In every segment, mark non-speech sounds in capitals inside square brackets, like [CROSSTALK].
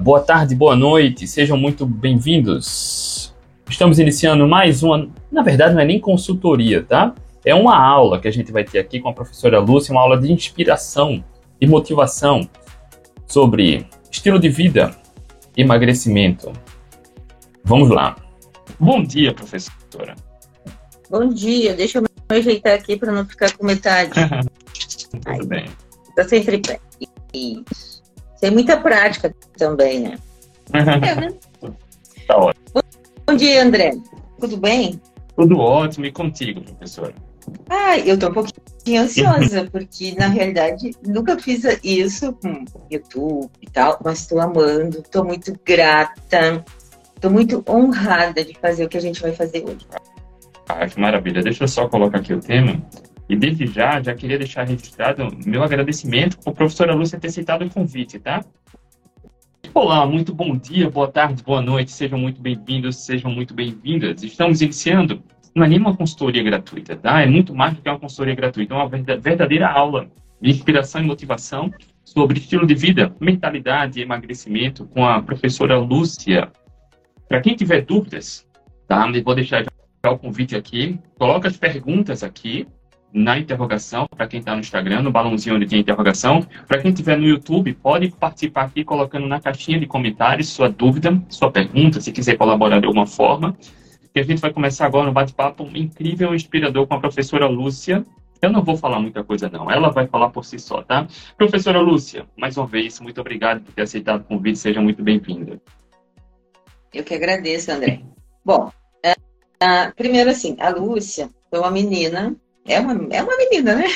boa tarde, boa noite, sejam muito bem-vindos. Estamos iniciando mais uma. Na verdade, não é nem consultoria, tá? É uma aula que a gente vai ter aqui com a professora Lúcia, uma aula de inspiração e motivação sobre estilo de vida, emagrecimento. Vamos lá. Bom dia, professora. Bom dia, deixa eu me ajeitar aqui para não ficar com metade. [LAUGHS] Tudo Aí, bem. Tá sempre pé. Isso. Tem muita prática também, né? é, né? Tá ótimo. Bom dia, André. Tudo bem? Tudo ótimo. E contigo, professora? Ah, eu tô um pouquinho ansiosa, [LAUGHS] porque na realidade nunca fiz isso com YouTube e tal, mas estou amando, estou muito grata, estou muito honrada de fazer o que a gente vai fazer hoje. Ah, que maravilha. Deixa eu só colocar aqui o tema. E desde já, já queria deixar registrado meu agradecimento por professora Lúcia ter aceitado o convite, tá? Olá, muito bom dia, boa tarde, boa noite, sejam muito bem-vindos, sejam muito bem-vindas. Estamos iniciando, não é nem uma consultoria gratuita, tá? É muito mais do que uma consultoria gratuita, é uma verdadeira aula de inspiração e motivação sobre estilo de vida, mentalidade e emagrecimento com a professora Lúcia. Para quem tiver dúvidas, tá? Vou deixar o convite aqui, coloca as perguntas aqui, na interrogação, para quem está no Instagram, no balãozinho onde tem interrogação. Para quem estiver no YouTube, pode participar aqui colocando na caixinha de comentários sua dúvida, sua pergunta, se quiser colaborar de alguma forma. E a gente vai começar agora um bate-papo incrível e inspirador com a professora Lúcia. Eu não vou falar muita coisa, não. Ela vai falar por si só, tá? Professora Lúcia, mais uma vez, muito obrigado por ter aceitado o convite. Seja muito bem-vinda. Eu que agradeço, André. Bom, uh, primeiro assim, a Lúcia foi uma menina é uma, é uma menina, né?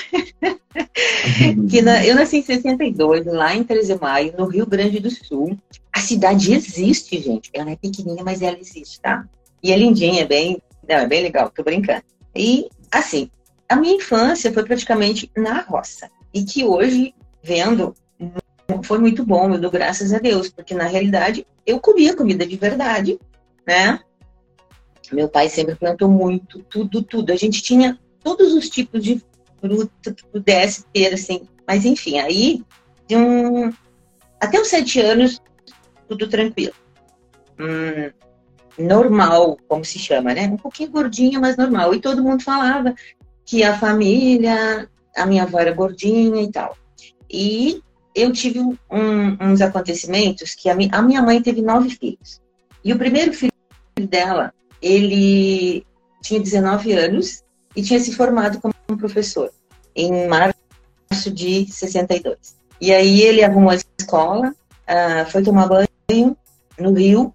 que na, eu nasci em 62, lá em 13 de maio, no Rio Grande do Sul. A cidade existe, gente. Ela é pequenininha, mas ela existe, tá? E é lindinha, é bem, não, é bem legal, tô brincando. E, assim, a minha infância foi praticamente na roça. E que hoje, vendo, foi muito bom, eu dou graças a Deus, porque na realidade eu comia comida de verdade, né? Meu pai sempre plantou muito, tudo, tudo. A gente tinha todos os tipos de fruta que pudesse ter, assim. Mas enfim, aí de um até os sete anos tudo tranquilo. Hum, normal, como se chama, né? Um pouquinho gordinha, mas normal. E todo mundo falava que a família, a minha avó era gordinha e tal. E eu tive um, uns acontecimentos que a, mi, a minha mãe teve nove filhos. E o primeiro filho dela, ele tinha 19 anos e tinha se formado como professor em março de 62. E aí ele arrumou a escola, uh, foi tomar banho no Rio,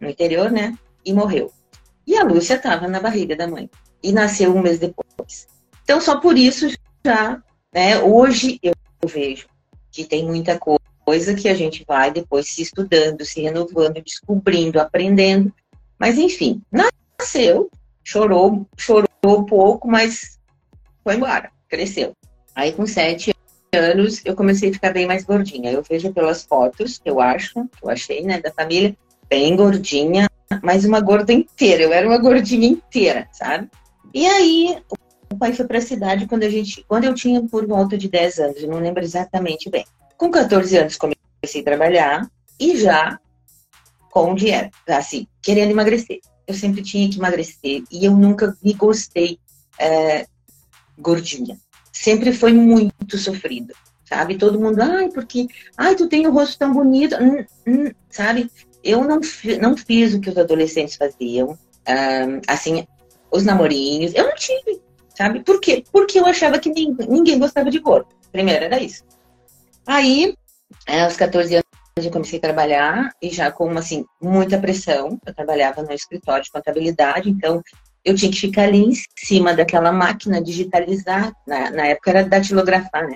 no interior, né? E morreu. E a Lúcia estava na barriga da mãe e nasceu um mês depois. Então só por isso já, né? Hoje eu vejo que tem muita coisa que a gente vai depois se estudando, se renovando, descobrindo, aprendendo. Mas enfim, nasceu, chorou, chorou um pouco, mas foi embora, cresceu. Aí com sete anos eu comecei a ficar bem mais gordinha. Eu vejo pelas fotos, eu acho, eu achei, né, da família, bem gordinha, mas uma gorda inteira. Eu era uma gordinha inteira, sabe? E aí o pai foi para a cidade quando a gente, quando eu tinha por volta de 10 anos, eu não lembro exatamente bem. Com 14 anos comecei a trabalhar e já com dieta, assim, querendo emagrecer eu sempre tinha que emagrecer e eu nunca me gostei é, gordinha. Sempre foi muito sofrido, sabe? Todo mundo, ai, porque, ai, tu tem o rosto tão bonito, hum, hum, sabe? Eu não, não fiz o que os adolescentes faziam, um, assim, os namorinhos, eu não tive, sabe? Por quê? Porque eu achava que ninguém, ninguém gostava de gordo. Primeiro era isso. Aí, aos 14 anos, eu comecei a trabalhar e já com assim muita pressão. Eu trabalhava no escritório de contabilidade, então eu tinha que ficar ali em cima daquela máquina digitalizar. Na, na época era datilografar, né?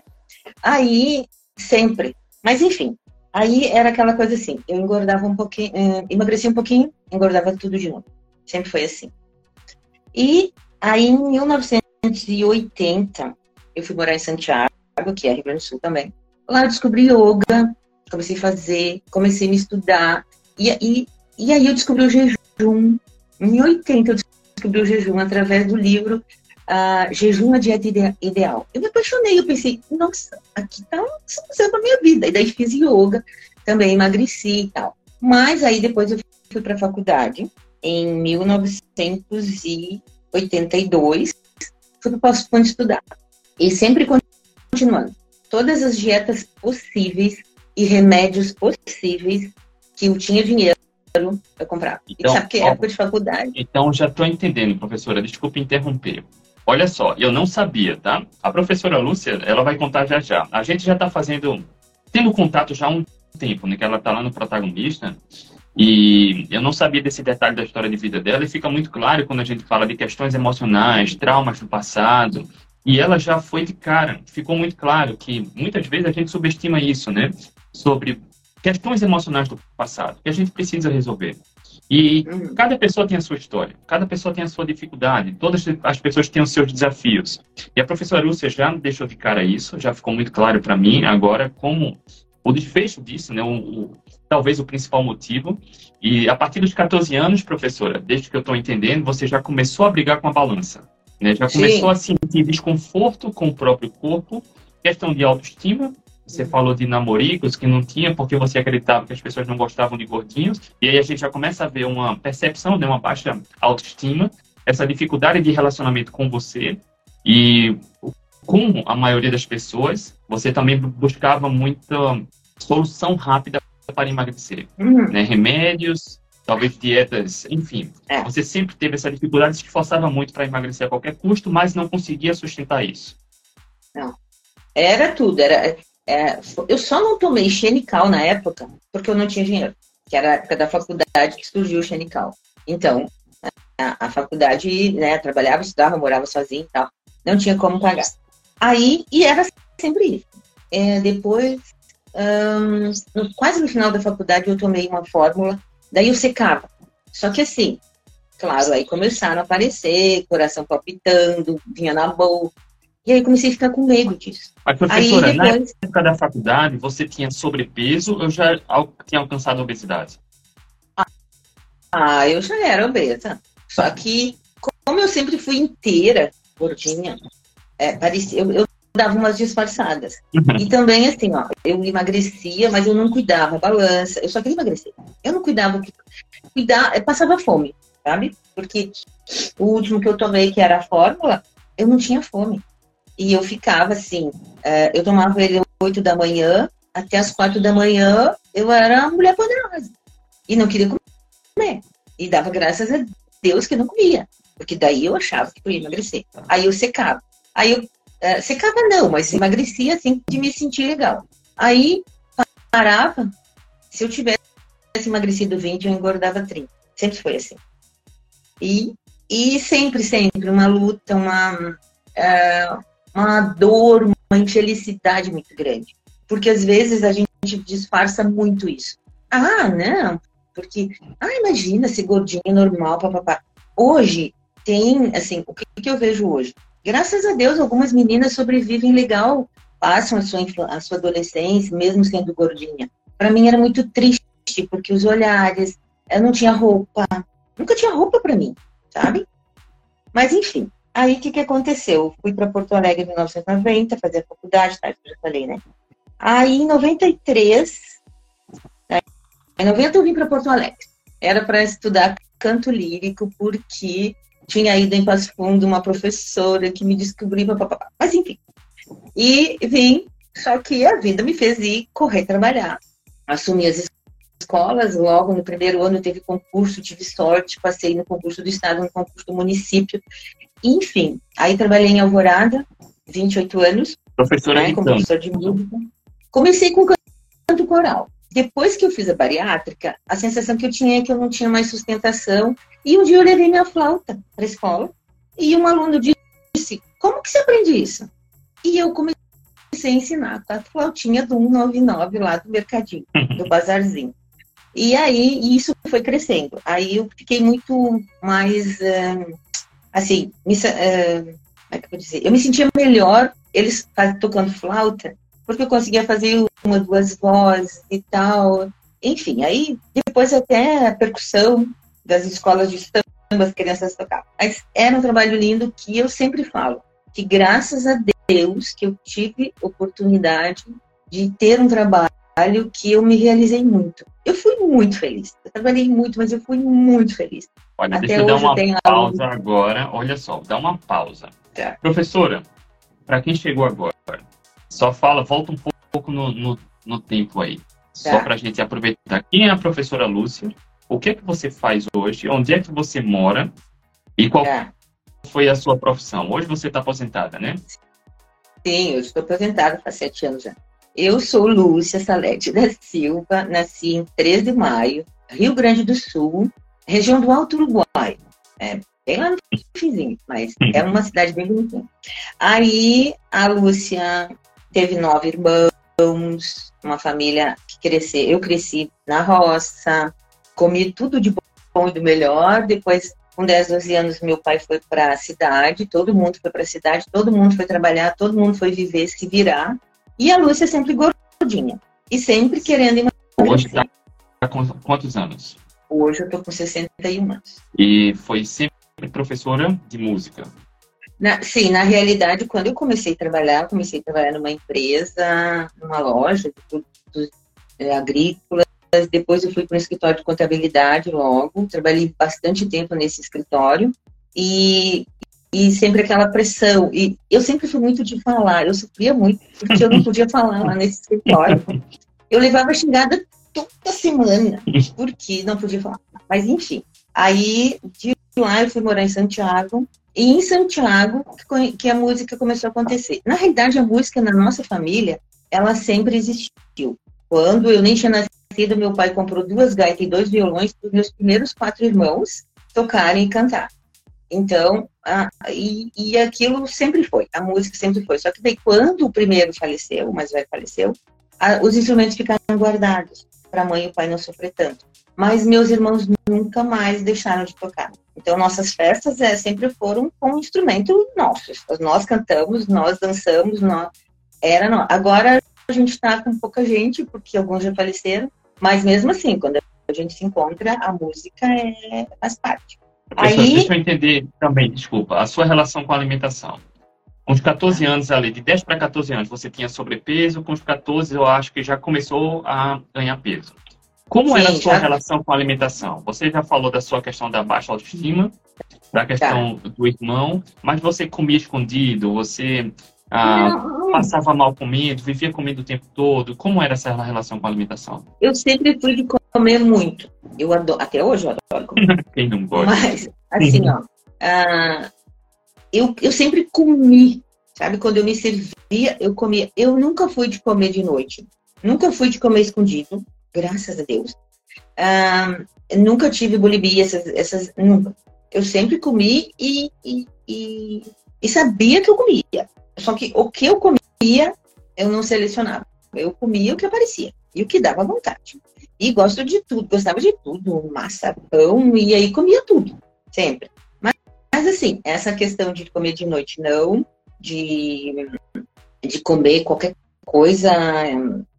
Aí sempre. Mas enfim, aí era aquela coisa assim. Eu engordava um pouquinho, eh, emagrecia um pouquinho, engordava tudo de novo. Sempre foi assim. E aí em 1980 eu fui morar em Santiago, que é Rio Grande do Sul também. Lá eu descobri yoga, comecei a fazer, comecei a me estudar. E, e, e aí eu descobri o jejum. Em 80 eu descobri o jejum através do livro uh, Jejum a Dieta Ideal. Eu me apaixonei, eu pensei, nossa, aqui tá uma para minha vida. E daí fiz yoga também emagreci e tal. Mas aí depois eu fui para a faculdade em 1982, fui para Passo Fundo estudar. E sempre continuando. Todas as dietas possíveis e remédios possíveis que eu tinha dinheiro eu comprava. Então, e sabe que é época de faculdade. Então já estou entendendo, professora. Desculpe interromper. Olha só, eu não sabia, tá? A professora Lúcia, ela vai contar já já. A gente já está fazendo, tendo contato já há um tempo, né? Que ela está lá no protagonista. E eu não sabia desse detalhe da história de vida dela e fica muito claro quando a gente fala de questões emocionais, traumas do passado. E ela já foi de cara, ficou muito claro que muitas vezes a gente subestima isso, né? Sobre questões emocionais do passado que a gente precisa resolver. E uhum. cada pessoa tem a sua história, cada pessoa tem a sua dificuldade, todas as pessoas têm os seus desafios. E a professora Lúcia já deixou de cara isso, já ficou muito claro para mim agora como o desfecho disso, né, o, o, talvez o principal motivo. E a partir dos 14 anos, professora, desde que eu estou entendendo, você já começou a brigar com a balança. Né? Já começou Sim. a sentir desconforto com o próprio corpo, questão de autoestima você falou de namoricos que não tinha porque você acreditava que as pessoas não gostavam de gordinhos. E aí a gente já começa a ver uma percepção, né, uma baixa autoestima, essa dificuldade de relacionamento com você. E como a maioria das pessoas, você também buscava muita solução rápida para emagrecer. Uhum. Né? Remédios, talvez dietas, enfim. É. Você sempre teve essa dificuldade, se esforçava muito para emagrecer a qualquer custo, mas não conseguia sustentar isso. Não. Era tudo. Era, é, eu só não tomei xenical na época porque eu não tinha dinheiro, que era a época da faculdade que surgiu o xenical. Então, a, a faculdade, né, trabalhava, estudava, morava sozinha e tal, não tinha como pagar. Aí, e era sempre isso. É, depois, no, quase no final da faculdade, eu tomei uma fórmula, daí eu secava. Só que assim, claro, aí começaram a aparecer, coração palpitando, vinha na boca, e aí comecei a ficar com medo disso. Mas, professora, aí, depois... na época da faculdade, você tinha sobrepeso ou já tinha alcançado a obesidade? Ah, eu já era obesa. Só que, como eu sempre fui inteira, gordinha, é, parecia, eu, eu dava umas disfarçadas. Uhum. E também, assim, ó, eu emagrecia, mas eu não cuidava, balança, eu só queria emagrecer. Eu não cuidava, cuidar, eu passava fome, sabe? Porque o último que eu tomei, que era a fórmula, eu não tinha fome. E eu ficava assim, é, eu tomava ele às 8 da manhã, até as 4 da manhã eu era uma mulher poderosa. E não queria comer. E dava graças a Deus que não comia. Porque daí eu achava que eu ia emagrecer. Aí eu secava. Aí eu é, secava não, mas emagrecia assim de me sentir legal. Aí parava. Se eu tivesse emagrecido 20, eu engordava 30. Sempre foi assim. E, e sempre, sempre uma luta, uma, uh, uma dor, uma infelicidade muito grande. Porque às vezes a gente disfarça muito isso. Ah, não, porque, ah, imagina ser gordinha normal, papapá. Hoje tem, assim, o que, que eu vejo hoje? Graças a Deus, algumas meninas sobrevivem legal, passam a sua, a sua adolescência, mesmo sendo gordinha. Para mim era muito triste, porque os olhares, eu não tinha roupa, nunca tinha roupa para mim, sabe? Mas enfim, Aí o que, que aconteceu? Fui para Porto Alegre em 1990, fazer faculdade, tá, já falei, né? Aí em 93, né? em 90 eu vim para Porto Alegre. Era para estudar canto lírico, porque tinha ido em Passo Fundo uma professora que me descobriu, papapá. mas enfim. E vim, só que a vida me fez ir correr trabalhar. Assumi as escolas, logo no primeiro ano teve concurso, tive sorte, passei no concurso do estado, no concurso do município, enfim, aí trabalhei em Alvorada, 28 anos. Professora né, como professor de música. Comecei com canto coral. Depois que eu fiz a bariátrica, a sensação que eu tinha é que eu não tinha mais sustentação. E um dia eu levei minha flauta para a escola e um aluno disse: Como que você aprende isso? E eu comecei a ensinar com a flautinha do 199 lá do mercadinho, [LAUGHS] do bazarzinho. E aí isso foi crescendo. Aí eu fiquei muito mais. Uh, assim, me, uh, como é que eu vou dizer? Eu me sentia melhor eles tocando flauta, porque eu conseguia fazer uma, duas vozes e tal. Enfim, aí depois até a percussão das escolas de samba, as crianças tocavam. Mas era um trabalho lindo que eu sempre falo, que graças a Deus que eu tive oportunidade de ter um trabalho que eu me realizei muito. Eu fui muito feliz. Eu trabalhei muito, mas eu fui muito feliz. Olha, Até deixa eu dar uma pausa agora. Olha só, dá uma pausa. Tá. Professora, para quem chegou agora, só fala, volta um pouco no, no, no tempo aí. Tá. Só para a gente aproveitar. Quem é a professora Lúcia? O que é que você faz hoje? Onde é que você mora? E qual tá. foi a sua profissão? Hoje você está aposentada, né? Sim, eu estou aposentada faz sete anos já. Eu sou Lúcia Salete da Silva, nasci em 3 de maio, Rio Grande do Sul, região do Alto Uruguai. É, bem lá no finzinho, mas uhum. é uma cidade bem bonita. Aí a Lúcia teve nove irmãos, uma família que cresceu. Eu cresci na roça, comi tudo de bom e do melhor. Depois, com 10, 12 anos, meu pai foi para a cidade, todo mundo foi para a cidade, todo mundo foi trabalhar, todo mundo foi viver, se virar. E a Lúcia sempre gordinha. E sempre querendo emagrecer. Hoje está com quantos anos? Hoje eu estou com 61 anos. E foi sempre professora de música? Na, sim, na realidade, quando eu comecei a trabalhar, comecei a trabalhar numa empresa, numa loja de produtos é, agrícolas. Depois eu fui para um escritório de contabilidade logo. Trabalhei bastante tempo nesse escritório. E, e sempre aquela pressão. E eu sempre fui muito de falar, eu sofria muito, porque eu não podia falar lá nesse escritório. Eu levava xingada toda semana, [LAUGHS] porque não podia falar. Mas enfim, aí de lá eu fui morar em Santiago, e em Santiago que a música começou a acontecer. Na realidade, a música na nossa família, ela sempre existiu. Quando eu nem tinha nascido, meu pai comprou duas gaitas e dois violões para os meus primeiros quatro irmãos tocarem e cantar. Então, a, e, e aquilo sempre foi, a música sempre foi. Só que daí, quando o primeiro faleceu, o mais velho faleceu, a, os instrumentos ficaram guardados para a mãe e o pai não sofrer tanto. Mas meus irmãos nunca mais deixaram de tocar. Então, nossas festas é, sempre foram com um instrumento nosso. Nós cantamos, nós dançamos, nós... era nós. Agora a gente está com pouca gente, porque alguns já faleceram, mas mesmo assim, quando a gente se encontra, a música é, faz parte. Aí... Deixa eu entender também, desculpa, a sua relação com a alimentação. Com os 14 anos ali, de 10 para 14 anos, você tinha sobrepeso, com os 14 eu acho que já começou a ganhar peso. Como Sim, era a sua já... relação com a alimentação? Você já falou da sua questão da baixa autoestima, da questão tá. do irmão, mas você comia escondido, você ah, passava mal comendo, vivia comendo o tempo todo. Como era essa relação com a alimentação? Eu sempre fui de comer muito. Eu adoro, até hoje eu adoro comer. [LAUGHS] Quem não gosta? Mas, assim, ó, ah, eu, eu sempre comi, sabe? Quando eu me servia, eu comia. Eu nunca fui de comer de noite. Nunca fui de comer escondido, graças a Deus. Ah, nunca tive bulimia, essas, essas, nunca. Eu sempre comi e, e, e, e sabia que eu comia. Só que o que eu comia, eu não selecionava. Eu comia o que aparecia e o que dava vontade. E gosto de tudo, gostava de tudo, massa, pão, e aí comia tudo, sempre. Mas, assim, essa questão de comer de noite, não, de, de comer qualquer coisa,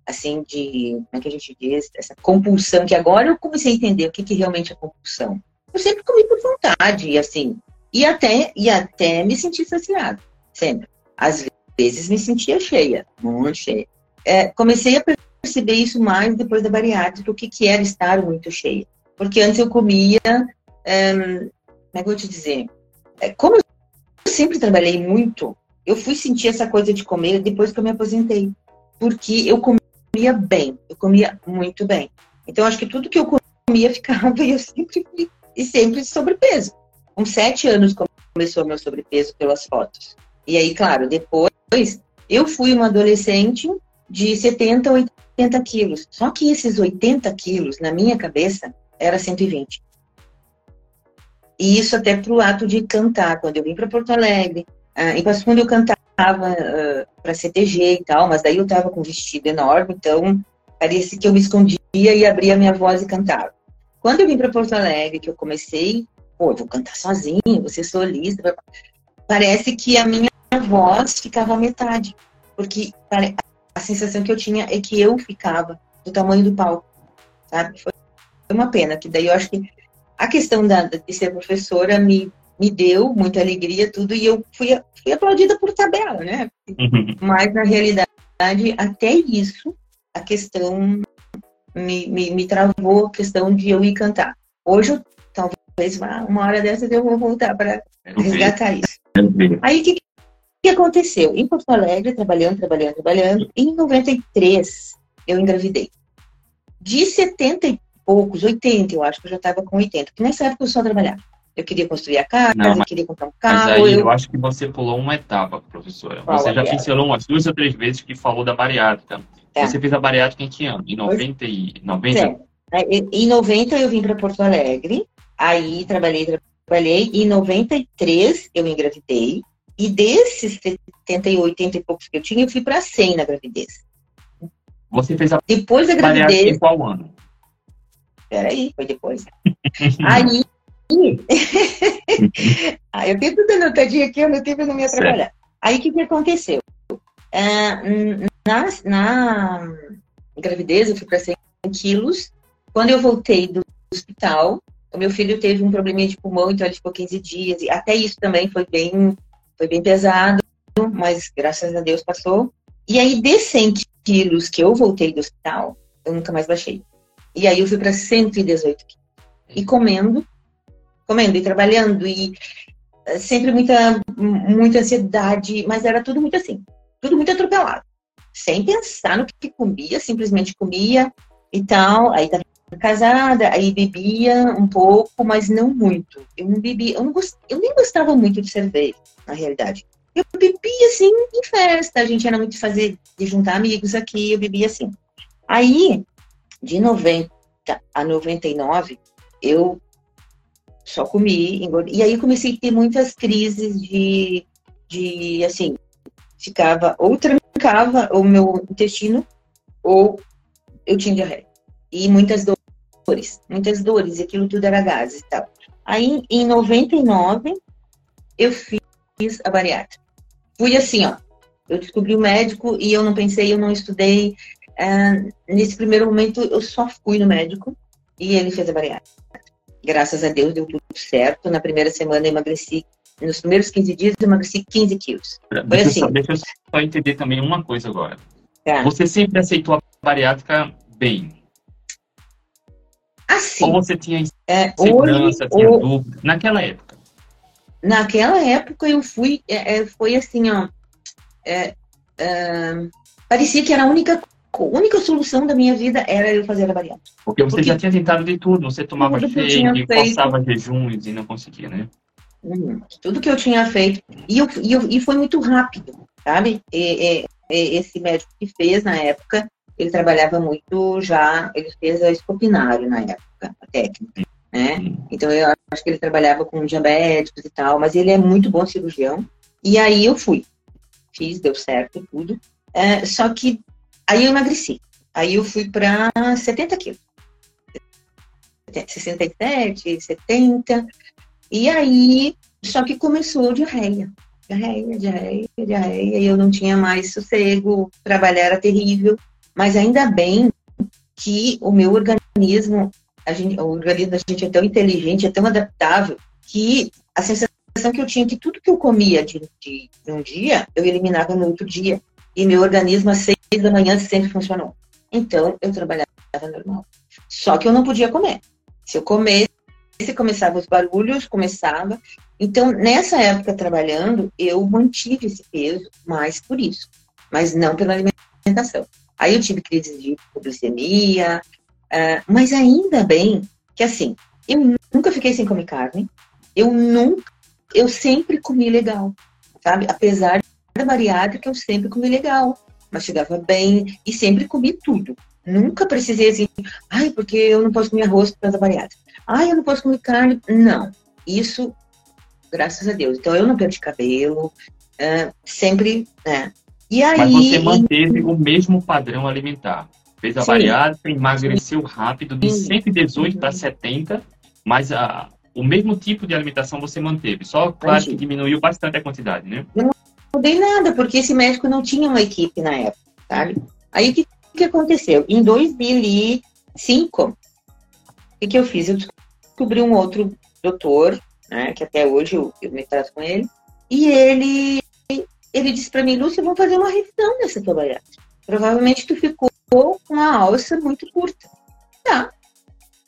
assim, de, como é que a gente diz, essa compulsão, que agora eu comecei a entender o que, que realmente é compulsão. Eu sempre comi por vontade, assim, e até, e até me sentir saciado, sempre. Às vezes me sentia cheia, muito cheia. É, comecei a perceber isso mais depois da bariátrica, o que, que era estar muito cheia. Porque antes eu comia, é, como é que eu vou te dizer? É, como eu sempre trabalhei muito, eu fui sentir essa coisa de comer depois que eu me aposentei. Porque eu comia bem, eu comia muito bem. Então, acho que tudo que eu comia ficava e [LAUGHS] eu sempre e sempre sobrepeso. Com sete anos começou meu sobrepeso pelas fotos. E aí, claro, depois eu fui uma adolescente de 70, 80 quilos. Só que esses 80 quilos, na minha cabeça, era 120. E isso até pro ato de cantar. Quando eu vim para Porto Alegre, uh, e quando eu cantava ah, para CTG e tal, mas daí eu tava com um vestido enorme, então parecia que eu me escondia e abria minha voz e cantava. Quando eu vim para Porto Alegre, que eu comecei, pô, vou cantar sozinho, vou ser solista, parece que a minha voz ficava metade, porque a sensação que eu tinha é que eu ficava do tamanho do palco, sabe? Foi uma pena, que daí eu acho que a questão da, de ser professora me, me deu muita alegria, tudo, e eu fui, fui aplaudida por tabela, né? Uhum. Mas, na realidade, até isso, a questão me, me, me travou a questão de eu ir cantar. Hoje, eu, talvez uma, uma hora dessas eu vou voltar para resgatar isso. Aí o que, que aconteceu? Em Porto Alegre, trabalhando, trabalhando, trabalhando, em 93 eu engravidei. De 70 e poucos, 80, eu acho que eu já estava com 80, porque nessa época eu só trabalhava. Eu queria construir a casa, não, mas, eu queria comprar um carro. Mas aí eu... eu... acho que você pulou uma etapa, professora. Qual você já pincelou umas duas ou três vezes que falou da bariátrica. É. Você fez a bariátrica em que ano? Em 90 e 90? É. Em 90 eu vim para Porto Alegre, aí trabalhei, trabalhei. Em 93 eu engravidei. E desses 70 e 80 e poucos que eu tinha, eu fui para 100 na gravidez. Você fez a depois da gravidez. Em qual ano? Peraí, foi depois. [LAUGHS] aí. [LAUGHS] aí eu tenho tudo anotadinho aqui, eu meu tempo não ia trabalhar. Aí o que, que aconteceu? Uh, na, na gravidez, eu fui para 100 quilos. Quando eu voltei do hospital, o meu filho teve um probleminha de pulmão, então ele ficou 15 dias. E até isso também foi bem, foi bem pesado, mas graças a Deus passou. E aí, de 100 quilos que eu voltei do hospital, eu nunca mais baixei. E aí eu fui para 118 quilos. E comendo, comendo e trabalhando, e eh, sempre muita, muita ansiedade, mas era tudo muito assim, tudo muito atropelado. Sem pensar no que comia, simplesmente comia e tal. Aí tava casada, aí bebia um pouco, mas não muito. Eu não bebia, eu, não gost, eu nem gostava muito de cerveja, na realidade. Eu bebia assim em festa, a gente era muito de fazer, de juntar amigos aqui, eu bebia assim. Aí, de 90 a 99, eu só comi, engordei. E aí comecei a ter muitas crises de, de assim, ficava, ou trancava o meu intestino, ou eu tinha diarreia. E muitas dores, muitas dores, e aquilo tudo era gases e tal. Aí, em 99, eu fiz a bariátrica. Fui assim, ó. Eu descobri o médico e eu não pensei, eu não estudei. É, nesse primeiro momento, eu só fui no médico e ele fez a bariátrica. Graças a Deus, deu tudo certo. Na primeira semana, eu emagreci. Nos primeiros 15 dias, eu emagreci 15 quilos. Foi deixa assim. Eu só, deixa eu só entender também uma coisa agora. Tá. Você sempre aceitou a bariátrica bem? Assim. Ou você tinha é, segurança, hoje, tinha ou... dúvida? Naquela época? Naquela época eu fui, é, é foi assim, ó. É, é, parecia que era a única, única solução da minha vida era eu fazer a bariátrica. Porque você Porque já tinha tentado de tudo, você tomava shake, forçava jejuns e não conseguia, né? Uhum. Tudo que eu tinha feito. E, eu, e, eu, e foi muito rápido, sabe? E, e, esse médico que fez na época, ele trabalhava muito já, ele fez a escopinário na época, a técnica, né? Então eu acho que ele trabalhava com diabéticos e tal, mas ele é muito bom cirurgião. E aí eu fui, fiz, deu certo tudo. É, só que aí eu emagreci. Aí eu fui para 70 quilos. 67, 70. E aí, só que começou diarreia. Diarreia, diarreia, diarreia. E eu não tinha mais sossego, trabalhar era terrível. Mas ainda bem que o meu organismo, a gente, o organismo da gente é tão inteligente, é tão adaptável, que a sensação que eu tinha que tudo que eu comia de, de, de um dia, eu eliminava no outro dia. E meu organismo às seis da manhã sempre funcionou. Então, eu trabalhava normal. Só que eu não podia comer. Se eu comesse, começava os barulhos, começava. Então, nessa época trabalhando, eu mantive esse peso mais por isso, mas não pela alimentação. Aí eu tive crise de hipoglicemia, uh, mas ainda bem que assim, eu nunca fiquei sem comer carne, eu nunca, eu sempre comi legal, sabe? Apesar da bariátrica, eu sempre comi legal, mas chegava bem e sempre comi tudo. Nunca precisei assim, ai, porque eu não posso comer arroz por causa da bariátrica. Ai, eu não posso comer carne. Não, isso, graças a Deus. Então eu não perdi cabelo, uh, sempre, né? E aí, Mas você manteve o mesmo padrão alimentar. Fez a sim. bariátrica, emagreceu rápido de 118 para 70, mas a, o mesmo tipo de alimentação você manteve. Só, claro, que diminuiu bastante a quantidade, né? Não mudei nada, porque esse médico não tinha uma equipe na época, sabe? Aí o que, que aconteceu? Em 2005, o que, eu fiz? Eu descobri um outro doutor, né, que até hoje eu, eu me trato com ele, e ele ele disse para mim, Lúcia, vamos fazer uma revisão nessa tua bariátrica. Provavelmente tu ficou com a alça muito curta. Tá.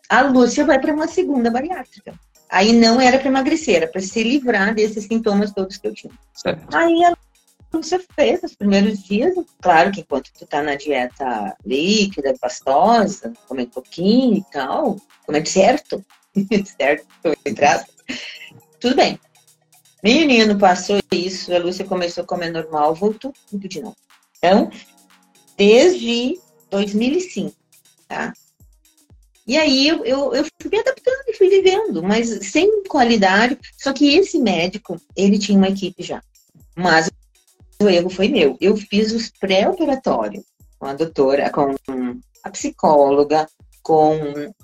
A Lúcia vai para uma segunda bariátrica. Aí não era para emagrecer, era para se livrar desses sintomas todos que eu tinha. Certo. Aí a Lúcia fez os primeiros dias, claro que enquanto tu tá na dieta líquida, pastosa, comendo pouquinho e tal, comendo certo, [LAUGHS] certo, entre tudo bem. Menino, passou isso, a Lúcia começou a comer normal, voltou tudo de novo. Então, desde 2005, tá? E aí eu, eu, eu fui me adaptando e fui vivendo, mas sem qualidade. Só que esse médico, ele tinha uma equipe já. Mas o erro foi meu. Eu fiz os pré-operatórios com a doutora, com a psicóloga, com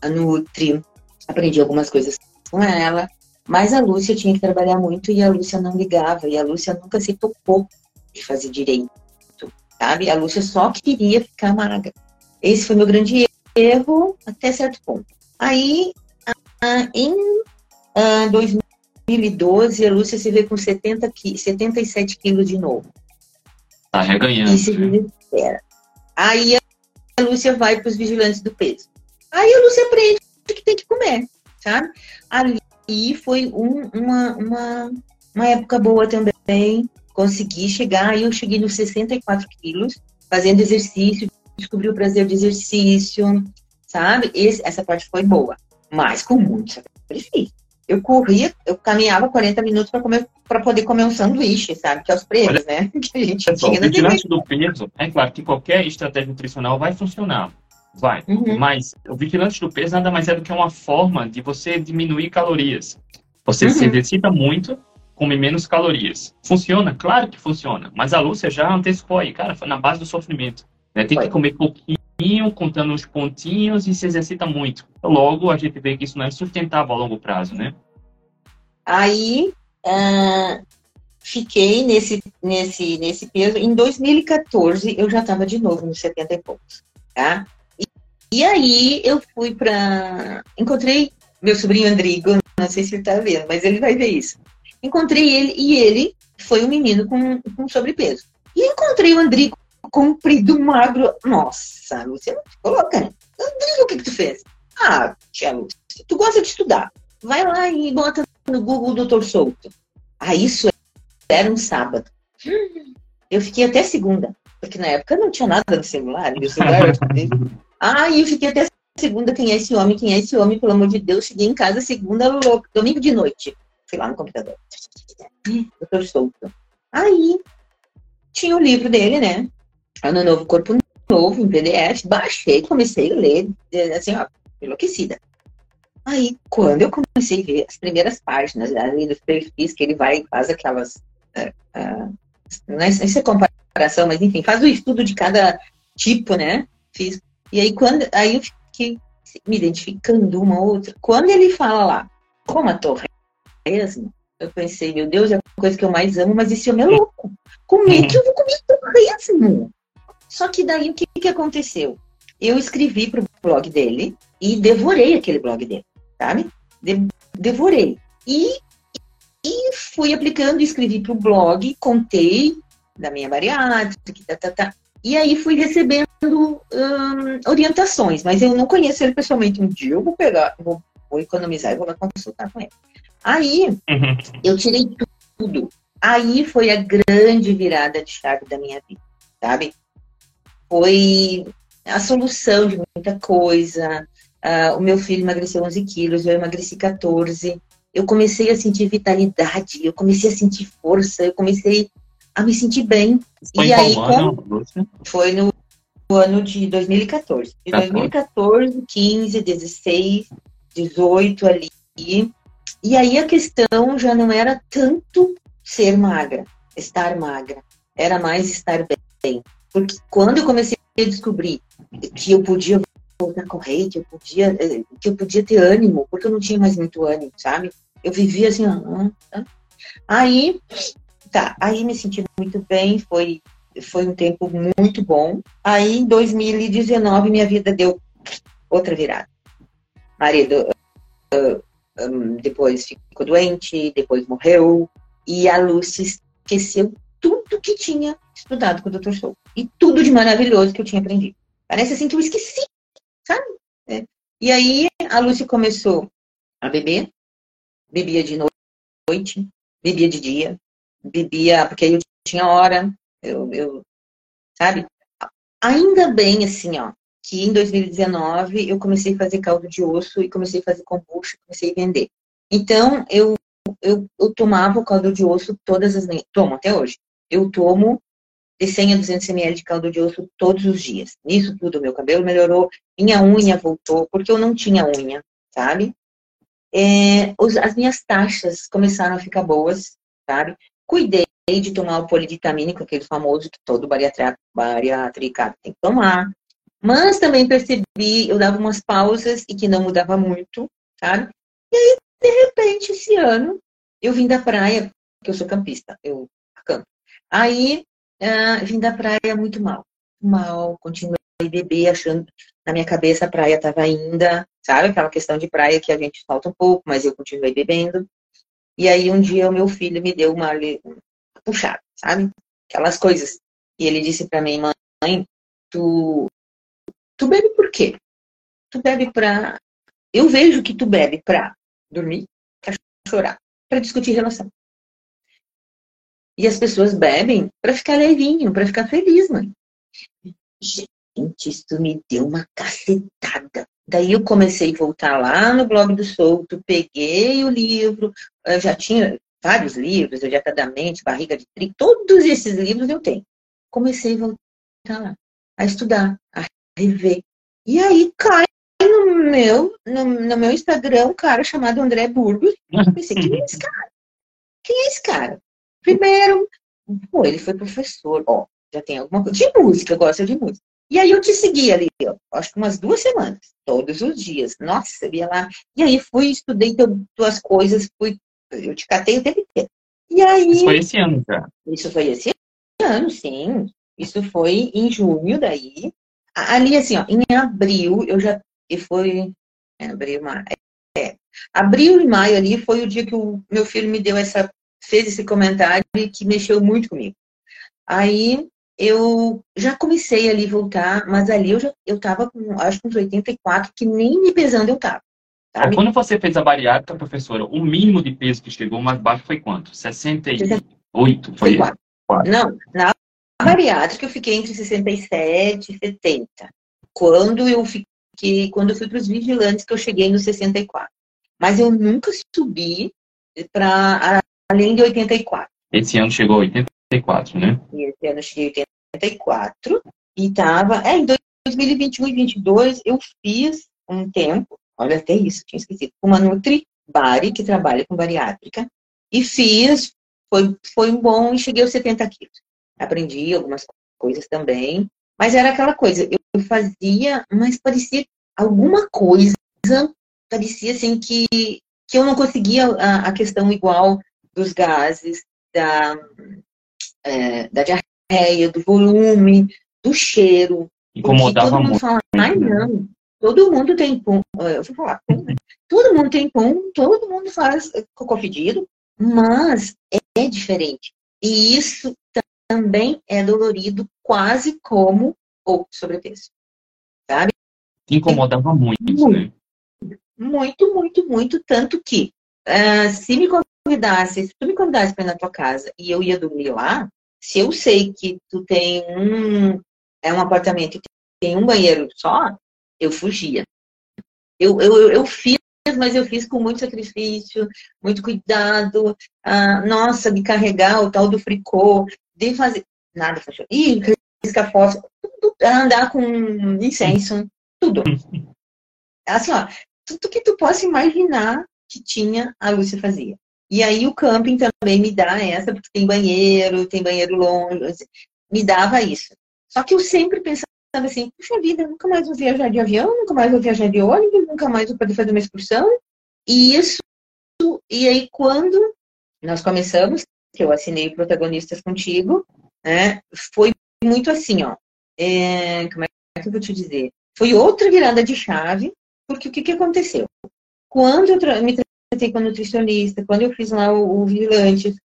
a Nutri. Aprendi algumas coisas com ela. Mas a Lúcia tinha que trabalhar muito e a Lúcia não ligava. E a Lúcia nunca se tocou de fazer direito, sabe? A Lúcia só queria ficar magra. Esse foi meu grande erro até certo ponto. Aí, em 2012, a Lúcia se vê com 70 77 quilos de novo. Tá reganhando. E se desespera. Aí a Lúcia vai para os vigilantes do peso. Aí a Lúcia aprende que tem que comer, sabe? Ali foi um, uma, uma, uma época boa também. Consegui chegar, aí eu cheguei nos 64 quilos, fazendo exercício, descobri o prazer de exercício, sabe? Esse, essa parte foi boa, mas com muito sacrifício. Eu corria, eu caminhava 40 minutos para comer para poder comer um sanduíche, sabe? Que é os prêmios, né? [LAUGHS] Que a gente pessoal, tinha o vigilante do peso, é claro que qualquer estratégia nutricional vai funcionar. Vai. Uhum. Mas o vigilante do peso nada mais é do que uma forma de você diminuir calorias. Você uhum. se exercita muito, come menos calorias. Funciona? Claro que funciona. Mas a Lúcia já antecipou aí, cara, foi na base do sofrimento. Né? Tem que comer pouquinho, contando os pontinhos e se exercita muito. Logo, a gente vê que isso não é sustentável a longo prazo, né? Aí, uh, fiquei nesse, nesse, nesse peso. Em 2014, eu já estava de novo nos 70 e poucos, tá? E, e aí, eu fui para... Encontrei meu sobrinho Andrigo, não sei se ele tá vendo, mas ele vai ver isso. Encontrei ele e ele foi um menino com, com sobrepeso. E encontrei o Andrigo comprido, magro. Nossa, Lúcia, não te coloca. Andrigo, o que, que tu fez? Ah, tia Lúcia, tu gosta de estudar. Vai lá e bota no Google Doutor Souto. Ah, isso era um sábado. Eu fiquei até segunda, porque na época não tinha nada no celular. Meu celular era... [LAUGHS] ah, eu fiquei até segunda, quem é esse homem? Quem é esse homem? Pelo amor de Deus, cheguei em casa segunda, louco, domingo de noite. Fui lá no computador. Doutor Souto. Aí, tinha o livro dele, né? Ano Novo, Corpo Novo, em PDF. Baixei, comecei a ler, assim, ó, enlouquecida. Aí, quando eu comecei a ver as primeiras páginas ali dos perfis, que ele vai faz aquelas. Uh, uh, não é, isso é comparação, mas enfim, faz o estudo de cada tipo, né? Fiz. E aí, quando. Aí eu fiquei me identificando uma outra. Quando ele fala lá, como a torresmo, eu pensei, meu Deus, é a coisa que eu mais amo, mas esse homem é louco. Como é que eu vou comer torresmo? Só que daí o que, que aconteceu? Eu escrevi para o blog dele e devorei aquele blog dele, sabe? De, devorei. E, e fui aplicando, escrevi para o blog, contei da minha bariátrica, tá, tá, tá. E aí fui recebendo hum, orientações, mas eu não conheço ele pessoalmente. Um dia eu vou pegar, vou, vou economizar e vou lá consultar com ele. Aí uhum. eu tirei tudo. Aí foi a grande virada de chave da minha vida, sabe? Foi a solução de muita coisa. Uh, o meu filho emagreceu 11 quilos, eu emagreci 14. Eu comecei a sentir vitalidade, eu comecei a sentir força, eu comecei a me sentir bem. Foi e aí, com... Foi no ano de 2014. De 2014, 15, 16, 18 ali. E aí a questão já não era tanto ser magra, estar magra. Era mais estar bem. Porque quando eu comecei a descobrir que eu podia voltar a correr, que eu podia, eh, que eu podia ter ânimo, porque eu não tinha mais muito ânimo, sabe? Eu vivia assim, ah, ah. aí, tá, aí me senti muito bem, foi, foi um tempo muito bom. Aí, em 2019, minha vida deu outra virada. Marido uh, um, depois ficou doente, depois morreu, e a Lúcia esqueceu tudo que tinha estudado com o Dr. Show. E tudo de maravilhoso que eu tinha aprendido. Parece assim que eu esqueci, sabe? É. E aí a Lúcia começou a beber, bebia de noite, bebia de dia, bebia, porque aí eu tinha hora, eu, eu sabe? Ainda bem, assim, ó, que em 2019 eu comecei a fazer caldo de osso e comecei a fazer kombucha, comecei a vender. Então, eu, eu, eu tomava o caldo de osso todas as manhãs, tomo até hoje. Eu tomo de 100 a 200 ml de caldo de osso todos os dias. Nisso tudo, meu cabelo melhorou, minha unha voltou, porque eu não tinha unha, sabe? É, os, as minhas taxas começaram a ficar boas, sabe? Cuidei de tomar o polivitamínico, aquele famoso que todo bariátrica tem que tomar. Mas também percebi, eu dava umas pausas e que não mudava muito, sabe? E aí, de repente, esse ano, eu vim da praia, porque eu sou campista, eu campo. Aí, uh, vim da praia muito mal. Mal, continuei a beber, achando, na minha cabeça a praia estava ainda, sabe? Aquela questão de praia que a gente falta um pouco, mas eu continuei bebendo. E aí, um dia, o meu filho me deu uma, puxado, sabe? Aquelas coisas. E ele disse para mim, mãe, tu, tu bebe por quê? Tu bebe pra. Eu vejo que tu bebe pra dormir, pra chorar, pra discutir relação. E as pessoas bebem para ficar levinho, para ficar feliz, mãe. Gente, isso me deu uma cacetada. Daí eu comecei a voltar lá no blog do Souto, peguei o livro, já tinha, vários livros, Adiantadamente, Barriga de Trigo, todos esses livros eu tenho. Comecei a voltar lá, a estudar, a rever. E aí cai no meu, no, no meu Instagram um cara chamado André Burgos. Eu pensei, quem é esse cara? Quem é esse cara? Primeiro, pô, ele foi professor, ó, já tem alguma coisa. De música, gosta de música. E aí eu te segui ali, ó, acho que umas duas semanas, todos os dias. Nossa, eu ia lá. E aí fui, estudei tuas coisas, fui eu te catei o tempo inteiro. E aí. Isso foi esse ano já. Isso foi esse ano, sim. Isso foi em junho daí. Ali, assim, ó, em abril, eu já. E foi. É, abril, maio. É. Abril e maio ali foi o dia que o meu filho me deu essa. Fez esse comentário que mexeu muito comigo. Aí eu já comecei ali voltar, mas ali eu já eu tava com, acho que uns 84, que nem me pesando eu tava. Sabe? Quando você fez a bariátrica, professora, o mínimo de peso que chegou mais baixo foi quanto? 68? Foi? Não, na bariátrica eu fiquei entre 67 e 70. Quando eu fiquei, quando eu fui para os vigilantes, que eu cheguei no 64. Mas eu nunca subi para além de 84. Esse ano chegou a 84, né? Esse ano cheguei a 84 e estava. É, em 2021 e 2022 eu fiz um tempo olha até isso, tinha esquecido, uma Nutri Bari, que trabalha com bariátrica, e fiz, foi, foi bom e cheguei aos 70 quilos. Aprendi algumas coisas também, mas era aquela coisa, eu fazia, mas parecia alguma coisa, parecia assim que, que eu não conseguia a, a questão igual dos gases, da, é, da diarreia, do volume, do cheiro. Incomodava todo mundo muito. Fala, Ai, né? não, Todo mundo tem pum, eu vou falar pum, né? Todo mundo tem pum, todo mundo faz cocô fedido, mas é diferente. E isso também é dolorido, quase como o sobrepeso. Sabe? Incomodava muito, muito, né? Muito, muito, muito. Tanto que, uh, se me convidasse, se tu me convidasse para ir na tua casa e eu ia dormir lá, se eu sei que tu tem um, é um apartamento que tem um banheiro só, eu fugia. Eu, eu, eu fiz, mas eu fiz com muito sacrifício, muito cuidado. Ah, nossa, de carregar o tal do fricô, de fazer. Nada funcionou. Ih, risca tudo, andar com incenso, tudo. [LAUGHS] Assim, ó, tudo que tu possa imaginar que tinha, a Lúcia fazia. E aí o camping também me dá essa, porque tem banheiro, tem banheiro longe, me dava isso. Só que eu sempre pensava assim, puxa vida, nunca mais vou viajar de avião, nunca mais vou viajar de ônibus, nunca mais vou poder fazer uma excursão. E isso, e aí quando nós começamos, que eu assinei protagonistas contigo, né, foi muito assim, ó, é, como é que eu vou te dizer? Foi outra virada de chave, porque o que, que aconteceu? Quando eu me tratei com nutricionista, quando eu fiz lá o, o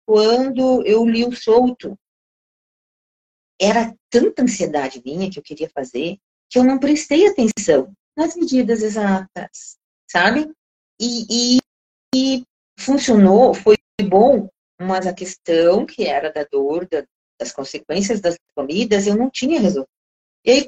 quando eu li o Solto, era tanta ansiedade minha que eu queria fazer, que eu não prestei atenção nas medidas exatas, sabe? E, e, e funcionou, foi bom, mas a questão que era da dor, da, das consequências das comidas, eu não tinha resolvido. E aí,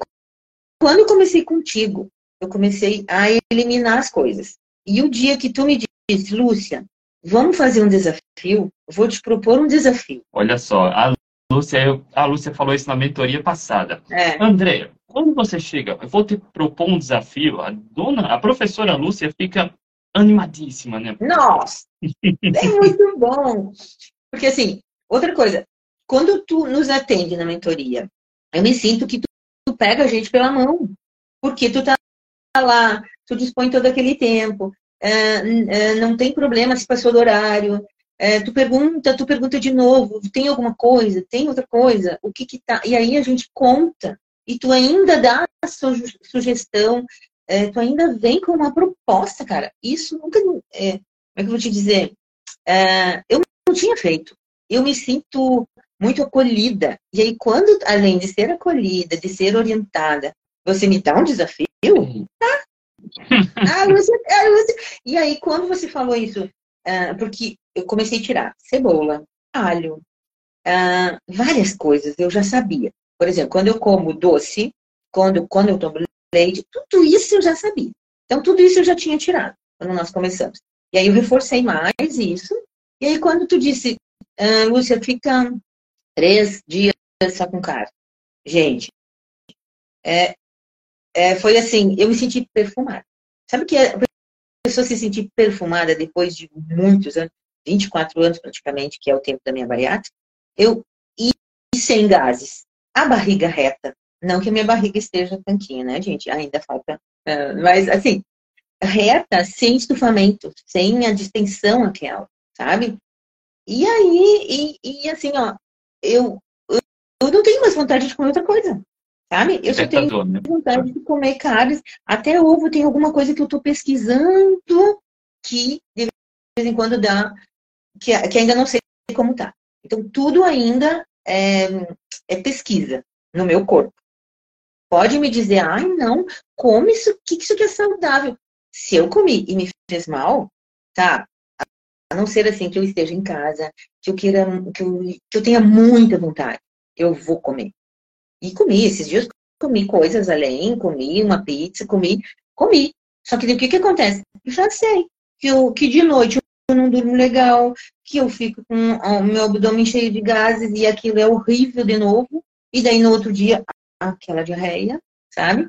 quando eu comecei contigo, eu comecei a eliminar as coisas. E o dia que tu me disse, Lúcia, vamos fazer um desafio, vou te propor um desafio. Olha só, a Lúcia, a Lúcia falou isso na mentoria passada. É. André, quando você chega, eu vou te propor um desafio, a dona, a professora Lúcia fica animadíssima, né? Nossa, [LAUGHS] é muito bom. Porque assim, outra coisa, quando tu nos atende na mentoria, eu me sinto que tu, tu pega a gente pela mão, porque tu tá lá, tu dispõe todo aquele tempo, é, não tem problema se passou do horário, é, tu pergunta, tu pergunta de novo, tem alguma coisa, tem outra coisa, o que que tá, e aí a gente conta, e tu ainda dá a sua sugestão, é, tu ainda vem com uma proposta, cara, isso nunca, é, como é que eu vou te dizer, é, eu não tinha feito, eu me sinto muito acolhida, e aí quando, além de ser acolhida, de ser orientada, você me dá um desafio, tá? [LAUGHS] Ah, Lúcia, ah, Lúcia. E aí, quando você falou isso, uh, porque eu comecei a tirar cebola, alho, uh, várias coisas eu já sabia. Por exemplo, quando eu como doce, quando, quando eu tomo leite, tudo isso eu já sabia. Então, tudo isso eu já tinha tirado quando nós começamos. E aí eu reforcei mais isso. E aí, quando tu disse, uh, Lúcia, fica três dias só com carne. Gente, é, é, foi assim, eu me senti perfumada. Sabe que a pessoa se sentir perfumada depois de muitos anos, 24 anos praticamente, que é o tempo da minha bariátrica, eu e sem gases, a barriga reta, não que a minha barriga esteja tanquinha, né, gente? Ainda falta, uh, mas assim, reta, sem estufamento, sem a distensão aquela, sabe? E aí, e, e assim, ó, eu, eu não tenho mais vontade de comer outra coisa. Sabe? Eu só tenho né? vontade de comer carnes. Até ovo tem alguma coisa que eu estou pesquisando que de vez em quando dá, que, que ainda não sei como tá. Então, tudo ainda é, é pesquisa no meu corpo. Pode me dizer, ai, não, come isso, que isso que é saudável. Se eu comi e me fez mal, tá? A não ser assim que eu esteja em casa, que eu queira, que eu, que eu tenha muita vontade, eu vou comer. E comi, esses dias comi coisas além, comi uma pizza, comi, comi. Só que o que que acontece? Eu já sei que, eu, que de noite eu não durmo legal, que eu fico com o meu abdômen cheio de gases e aquilo é horrível de novo. E daí no outro dia, aquela diarreia, sabe?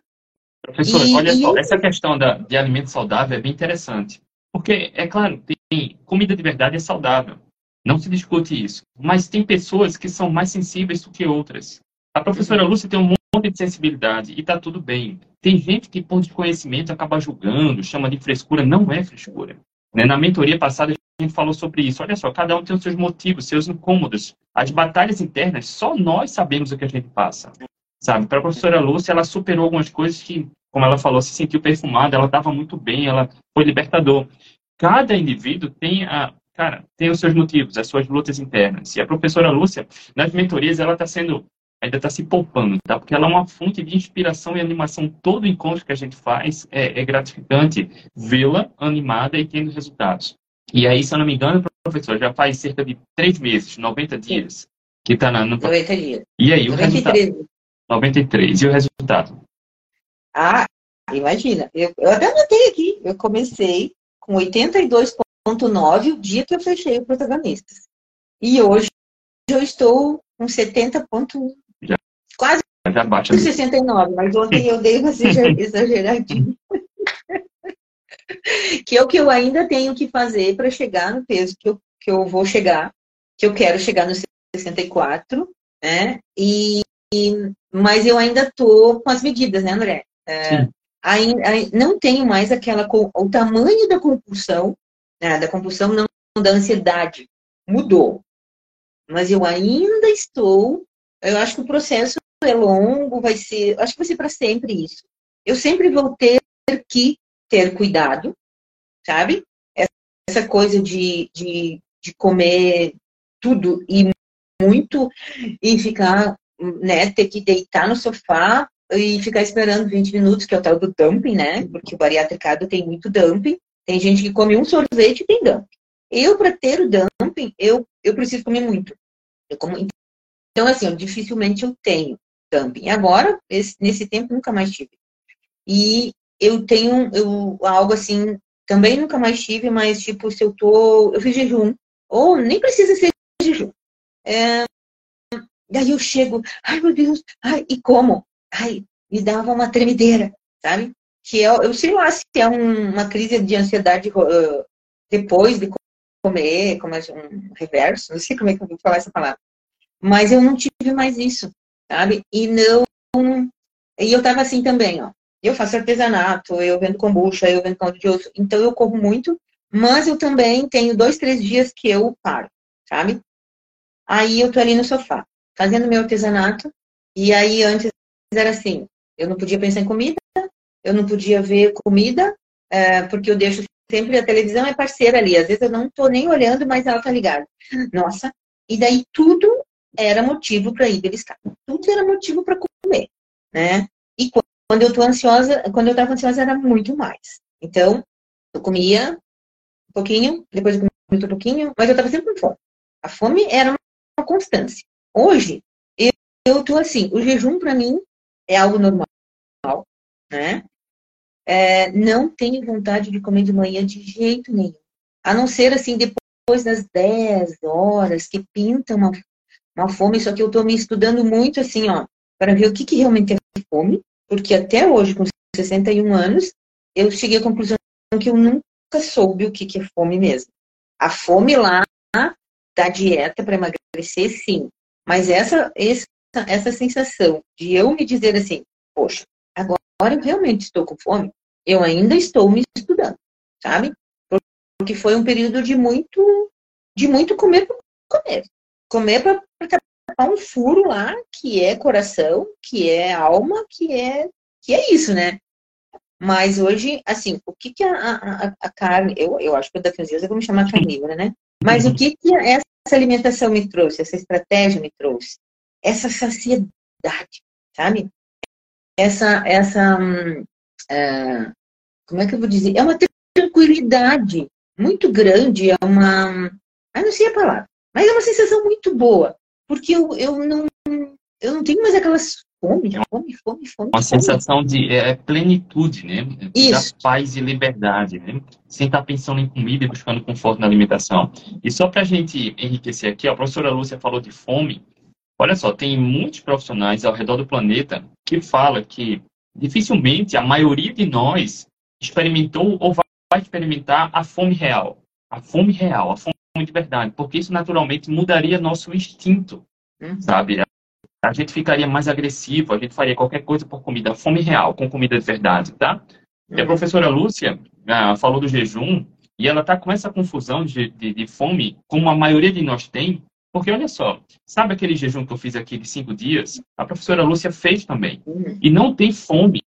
Professor, e, olha e só, essa questão da, de alimento saudável é bem interessante. Porque, é claro, tem, comida de verdade é saudável. Não se discute isso. Mas tem pessoas que são mais sensíveis do que outras. A professora Lúcia tem um monte de sensibilidade e tá tudo bem. Tem gente que, por desconhecimento, acaba julgando, chama de frescura. Não é frescura. Né? Na mentoria passada, a gente falou sobre isso. Olha só, cada um tem os seus motivos, seus incômodos. As batalhas internas, só nós sabemos o que a gente passa. Sabe? Para a professora Lúcia, ela superou algumas coisas que, como ela falou, se sentiu perfumada, ela estava muito bem, ela foi libertador. Cada indivíduo tem a, cara, tem os seus motivos, as suas lutas internas. E a professora Lúcia, nas mentorias, ela está sendo ainda está se poupando, tá? Porque ela é uma fonte de inspiração e animação. Todo encontro que a gente faz é, é gratificante vê-la animada e tendo resultados. E aí, se eu não me engano, professor, já faz cerca de três meses, 90 dias, que está na... No... 90 dias. E aí, 93. o resultado? 93. E o resultado? Ah, imagina. Eu, eu até anotei aqui. Eu comecei com 82,9 o dia que eu fechei o Protagonistas. E hoje eu estou com 70,1. Já bate 69, mas ontem eu dei uma [LAUGHS] exageradinha. que é o que eu ainda tenho que fazer para chegar no peso que eu, que eu vou chegar, que eu quero chegar no 64, né? E, e mas eu ainda tô com as medidas, né, André? É, ainda, não tenho mais aquela o tamanho da compulsão, né, da compulsão não da ansiedade mudou, mas eu ainda estou. Eu acho que o processo é longo, vai ser, acho que vai ser para sempre isso. Eu sempre vou ter que ter cuidado, sabe? Essa coisa de, de, de comer tudo e muito e ficar, né, ter que deitar no sofá e ficar esperando 20 minutos, que é o tal do dumping, né? Porque o bariátricado tem muito dumping. Tem gente que come um sorvete e tem dumping. Eu, para ter o dumping, eu, eu preciso comer muito. Eu como... Então, assim, eu, dificilmente eu tenho dumping. Agora, esse, nesse tempo, nunca mais tive. E eu tenho eu, algo assim, também nunca mais tive, mas tipo, se eu tô. Eu fiz jejum, ou nem precisa ser jejum. É, daí eu chego, ai meu Deus, ai, e como? Ai, me dava uma tremedeira, sabe? Que é, eu sei lá se é um, uma crise de ansiedade uh, depois de comer, como é um reverso, não sei como é que eu vou falar essa palavra. Mas eu não tive mais isso, sabe? E não. E eu tava assim também, ó. Eu faço artesanato, eu vendo kombucha, eu vendo caldo de osso, então eu corro muito, mas eu também tenho dois, três dias que eu paro, sabe? Aí eu tô ali no sofá, fazendo meu artesanato, e aí antes era assim, eu não podia pensar em comida, eu não podia ver comida, é, porque eu deixo sempre a televisão é parceira ali, às vezes eu não tô nem olhando, mas ela tá ligada. Nossa, e daí tudo era motivo para ir beliscar, tudo era motivo para comer, né? E quando eu tô ansiosa, quando eu tava ansiosa era muito mais. Então, eu comia um pouquinho, depois eu comia outro pouquinho, mas eu tava sempre com fome. A fome era uma constância. Hoje, eu, eu tô assim, o jejum para mim é algo normal, né? É, não tenho vontade de comer de manhã de jeito nenhum. A não ser assim, depois das 10 horas, que pinta uma, uma fome, só que eu tô me estudando muito assim, ó, para ver o que, que realmente é fome, porque até hoje, com 61 anos, eu cheguei à conclusão que eu nunca soube o que, que é fome mesmo. A fome lá da dieta para emagrecer, sim. Mas essa, essa, essa sensação de eu me dizer assim, poxa, agora eu realmente estou com fome, eu ainda estou me estudando, sabe? Porque foi um período de muito, de muito comer para comer. Comer para tapar um furo lá, que é coração, que é alma, que é, que é isso, né? Mas hoje, assim, o que que a, a, a carne, eu, eu acho que daqui uns dias eu vou me chamar carnívora, né? Mas o que que essa alimentação me trouxe, essa estratégia me trouxe? Essa saciedade, sabe? Essa, essa, hum, uh, como é que eu vou dizer? É uma tranquilidade muito grande, é uma, eu não sei a palavra, mas é uma sensação muito boa porque eu, eu, não, eu não tenho mais aquelas fome, fome, fome, fome. Uma fome. sensação de é, é plenitude, né? Isso. Da paz e liberdade, né? Sem estar pensando em comida e buscando conforto na alimentação. E só para a gente enriquecer aqui, a professora Lúcia falou de fome. Olha só, tem muitos profissionais ao redor do planeta que falam que dificilmente a maioria de nós experimentou ou vai experimentar a fome real. A fome real, a fome de verdade, porque isso naturalmente mudaria nosso instinto, uhum. sabe? A gente ficaria mais agressivo, a gente faria qualquer coisa por comida, fome real, com comida de verdade, tá? Uhum. E a uhum. professora Lúcia ah, falou do jejum, e ela tá com essa confusão de, de, de, fome, como a maioria de nós tem, porque olha só, sabe aquele jejum que eu fiz aqui de cinco dias? A professora Lúcia fez também. Uhum. E não tem fome.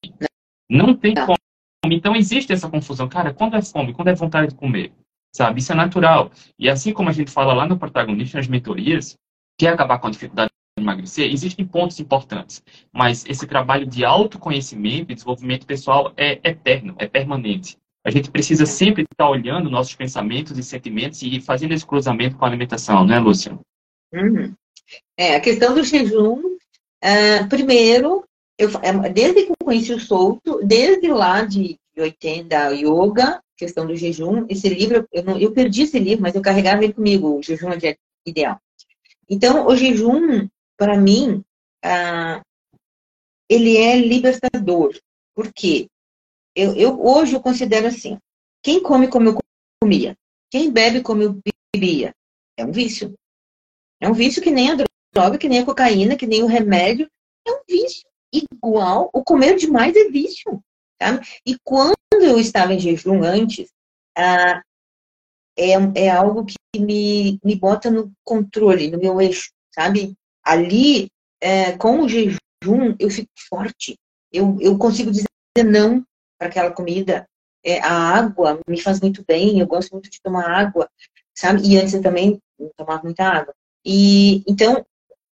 Não tem fome. Então existe essa confusão. Cara, quando é fome? Quando é vontade de comer? Sabe? Isso é natural. E assim como a gente fala lá no protagonista, nas mentorias, quer acabar com a dificuldade de emagrecer, existem pontos importantes. Mas esse trabalho de autoconhecimento e desenvolvimento pessoal é eterno, é permanente. A gente precisa sempre estar olhando nossos pensamentos e sentimentos e fazendo esse cruzamento com a alimentação, não é, Lúcia? Uhum. É, a questão do jejum, uh, primeiro, eu, é, desde que eu conheci o solto, desde lá de 80, da yoga, questão do jejum. Esse livro, eu, não, eu perdi esse livro, mas eu carregava ele comigo, o jejum é ideal. Então, o jejum, para mim, ah, ele é libertador. Por quê? Eu, eu, hoje eu considero assim, quem come como eu comia, quem bebe como eu bebia, é um vício. É um vício que nem a droga, que nem a cocaína, que nem o remédio. É um vício igual. O comer demais é vício. Tá? E quando eu estava em jejum antes, ah, é, é algo que me, me bota no controle, no meu eixo, sabe? Ali, é, com o jejum, eu fico forte. Eu, eu consigo dizer não para aquela comida. É, a água me faz muito bem, eu gosto muito de tomar água, sabe? E antes eu também tomava muita água. E então,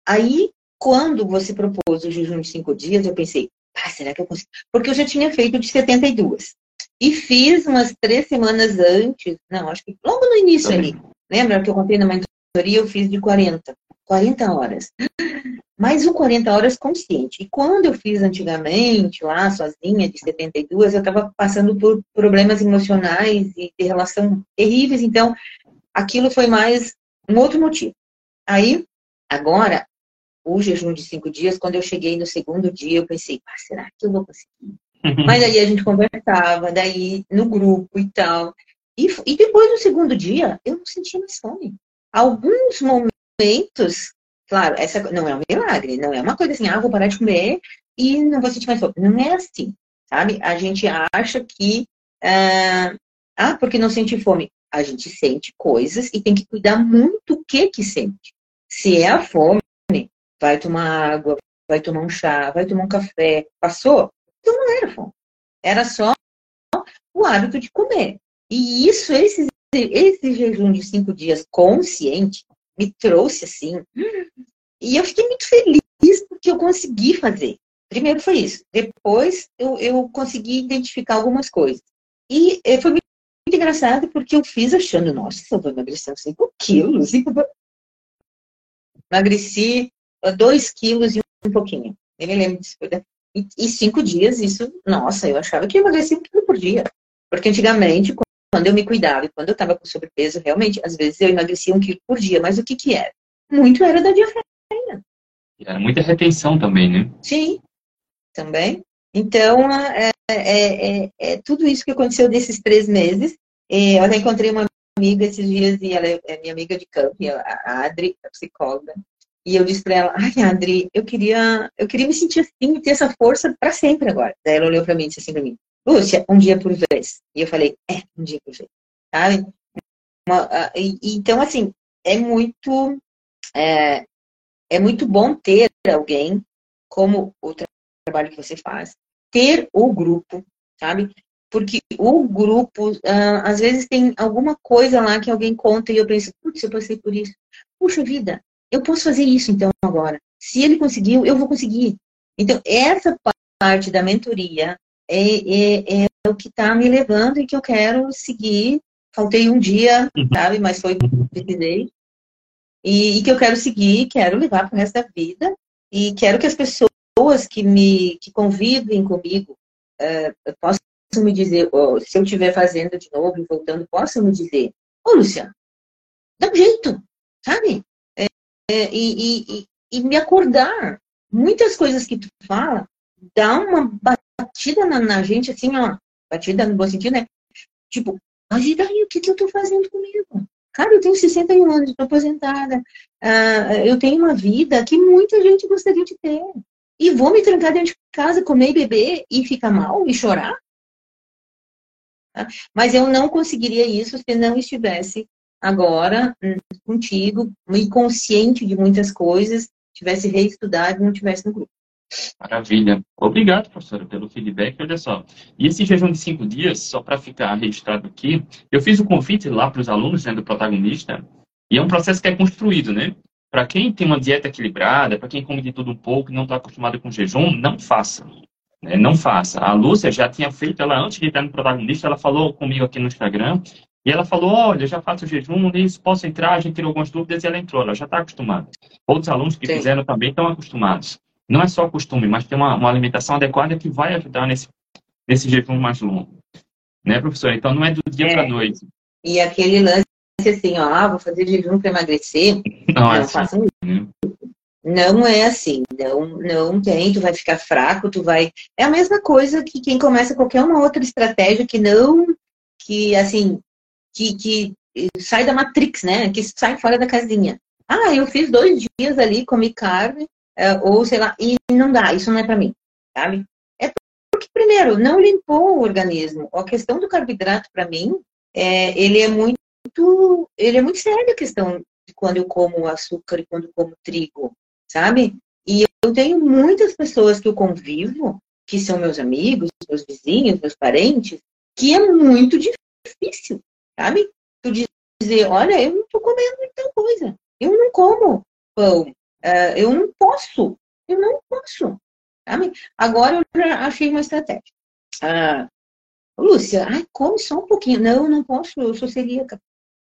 aí, quando você propôs o jejum de cinco dias, eu pensei, ah, será que eu consigo? Porque eu já tinha feito de 72. E fiz umas três semanas antes, não, acho que logo no início ali. Lembra que eu contei na mentoria, eu fiz de 40. 40 horas. Mas o 40 horas consciente. E quando eu fiz antigamente, lá sozinha, de 72, eu estava passando por problemas emocionais e de relação terríveis. Então, aquilo foi mais um outro motivo. Aí, agora, o jejum de cinco dias, quando eu cheguei no segundo dia, eu pensei, ah, será que eu vou conseguir? Uhum. Mas aí a gente conversava, daí no grupo e tal. E, e depois do segundo dia, eu não sentia mais fome. Alguns momentos, claro, essa não é um milagre, não é uma coisa assim, ah, vou parar de comer e não vou sentir mais fome. Não é assim, sabe? A gente acha que, ah, ah porque não sente fome. A gente sente coisas e tem que cuidar muito o que que sente. Se é a fome, vai tomar água, vai tomar um chá, vai tomar um café. Passou? Não era fome. Era só o hábito de comer. E isso, esse, esse jejum de cinco dias consciente, me trouxe assim. E eu fiquei muito feliz porque eu consegui fazer. Primeiro foi isso. Depois eu, eu consegui identificar algumas coisas. E eh, foi muito engraçado porque eu fiz achando, nossa, eu vou emagrecer 5 quilos. Emagreci 2 quilos e um pouquinho. Eu me lembro disso. E, e cinco dias, isso, nossa, eu achava que eu emagrecia um quilo por dia. Porque antigamente, quando eu me cuidava e quando eu estava com sobrepeso, realmente, às vezes eu emagrecia um quilo por dia. Mas o que que era? Muito era da diafragma. Era muita retenção também, né? Sim, também. Então, é, é, é, é tudo isso que aconteceu nesses três meses. Eu até encontrei uma amiga esses dias, e ela é minha amiga de campo, a Adri, a psicóloga. E eu disse para ela, ai, Adri, eu queria, eu queria me sentir assim, ter essa força para sempre agora. Daí ela olhou para mim e disse assim para mim, Lúcia, um dia por vez. E eu falei, é, um dia por vez. Sabe? Uma, e, então, assim, é muito, é, é muito bom ter alguém como o trabalho que você faz, ter o grupo, sabe? Porque o grupo, uh, às vezes tem alguma coisa lá que alguém conta e eu penso, putz, eu passei por isso. Puxa vida, eu posso fazer isso então agora. Se ele conseguiu, eu vou conseguir. Então, essa parte da mentoria é, é, é o que está me levando e que eu quero seguir. Faltei um dia, uhum. sabe? Mas foi que precisei. E, e, que eu quero seguir, quero levar para o resto da vida. E quero que as pessoas que me que convivem comigo uh, possam me dizer, ou, se eu estiver fazendo de novo e voltando, possam me dizer, ô Luciano, dá um jeito, sabe? É, e, e, e, me acordar. Muitas coisas que tu fala dá uma batida na, na, gente, assim, ó, batida no bom sentido, né? Tipo, mas e daí, o que, que eu tô fazendo comigo? Cara, eu tenho 61 anos, estou aposentada, uh, eu tenho uma vida que muita gente gostaria de ter. E vou me trancar dentro de casa, comer e beber e ficar mal e chorar? Mas eu não conseguiria isso se não estivesse agora contigo, e consciente de muitas coisas, tivesse reestudado e não tivesse no grupo. Maravilha. Obrigado, professora, pelo feedback. Olha só, e esse jejum de cinco dias, só para ficar registrado aqui, eu fiz o convite lá para os alunos né, do protagonista, e é um processo que é construído, né? Para quem tem uma dieta equilibrada, para quem come de tudo um pouco e não está acostumado com jejum, não faça. Né? Não faça. A Lúcia já tinha feito, ela antes de entrar no protagonista, ela falou comigo aqui no Instagram, e ela falou: Olha, já faço jejum, nisso, posso entrar? A gente tirou algumas dúvidas e ela entrou, ela já está acostumada. Outros alunos que Sim. fizeram também estão acostumados. Não é só costume, mas tem uma, uma alimentação adequada que vai ajudar nesse, nesse jejum mais longo. Né, professor? Então não é do dia é. para a noite. E aquele lance assim, ó, ah, vou fazer jejum para emagrecer. Não, não é assim, né? Não é assim, não, não tem, tu vai ficar fraco, tu vai. É a mesma coisa que quem começa qualquer uma outra estratégia que não, que assim, que, que sai da Matrix, né? Que sai fora da casinha. Ah, eu fiz dois dias ali, comi carne, é, ou sei lá, e não dá, isso não é para mim, sabe? É porque, primeiro, não limpou o organismo. A questão do carboidrato, para mim, é, ele é muito, ele é muito sério a questão de quando eu como açúcar e quando eu como trigo, sabe? E eu tenho muitas pessoas que eu convivo, que são meus amigos, meus vizinhos, meus parentes, que é muito difícil sabe? Tu dizer, olha, eu não estou comendo muita coisa, eu não como pão, uh, eu não posso, eu não posso. Sabe? Agora eu já achei uma estratégia. Ah, Lúcia, ai, come só um pouquinho. Não, não posso, eu sou celíaca.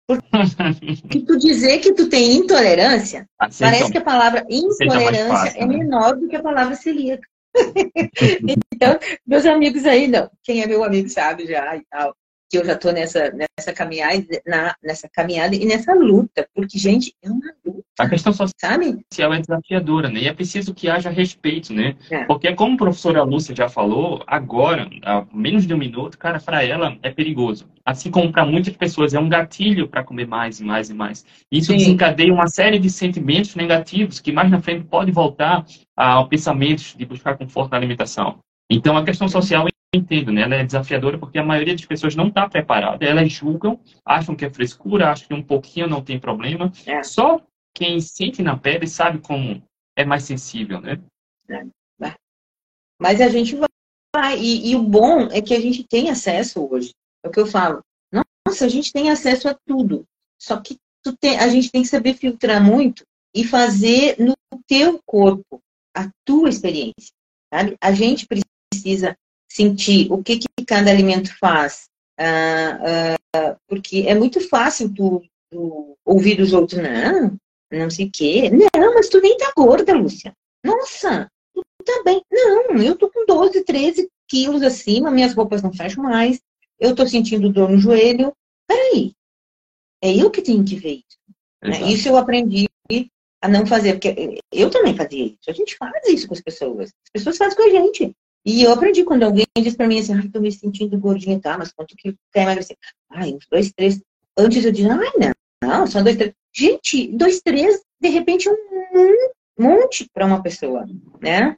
Porque [LAUGHS] tu dizer que tu tem intolerância, parece que a palavra intolerância é menor do que a palavra celíaca. [LAUGHS] então, meus amigos aí, não. Quem é meu amigo sabe já e tal que eu já estou nessa, nessa, caminhada, na, nessa caminhada e nessa luta, porque, gente, é uma luta. A questão social sabe? é desafiadora, né? E é preciso que haja respeito, né? É. Porque, como a professora Lúcia já falou, agora, há menos de um minuto, cara, para ela é perigoso. Assim como para muitas pessoas é um gatilho para comer mais e mais e mais. Isso Sim. desencadeia uma série de sentimentos negativos que mais na frente pode voltar ao pensamento de buscar conforto na alimentação. Então, a questão social entendo, né? Ela é desafiadora porque a maioria das pessoas não está preparada. Elas julgam, acham que é frescura, acham que um pouquinho não tem problema. É. Só quem sente na pele sabe como é mais sensível, né? É. Mas a gente vai. E, e, o bom é que a gente tem acesso hoje. É o que eu falo. Nossa, a gente tem acesso a tudo. Só que tem, a gente tem que saber filtrar muito e fazer no teu corpo a tua experiência. Sabe? A gente precisa sentir o que, que cada alimento faz. Ah, ah, porque é muito fácil tu, tu, ouvir dos outros, não, não sei o quê. Não, mas tu nem tá gorda, Lúcia. Nossa, tu tá bem. Não, eu tô com 12, 13 quilos acima, minhas roupas não fecham mais, eu tô sentindo dor no joelho. Peraí, é eu que tenho que ver isso. Né? Isso eu aprendi a não fazer, porque eu também fazia isso. A gente faz isso com as pessoas. As pessoas fazem com a gente. E eu aprendi quando alguém diz para mim assim, ai, tô me sentindo gordinha, tá? Mas quanto que quer emagrecer? Ai, uns dois, três. Antes eu dizia, ai, não, não, só dois, três. Gente, dois, três, de repente um monte para uma pessoa, né?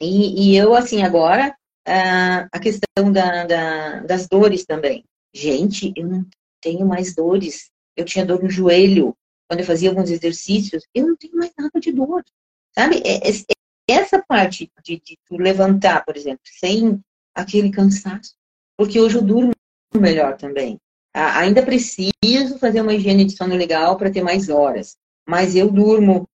E, e eu, assim, agora, a questão da, da, das dores também. Gente, eu não tenho mais dores. Eu tinha dor no joelho quando eu fazia alguns exercícios. Eu não tenho mais nada de dor. Sabe? É, é, essa parte de, de levantar, por exemplo, sem aquele cansaço, porque hoje eu durmo melhor também. ainda preciso fazer uma higiene de sono legal para ter mais horas, mas eu durmo,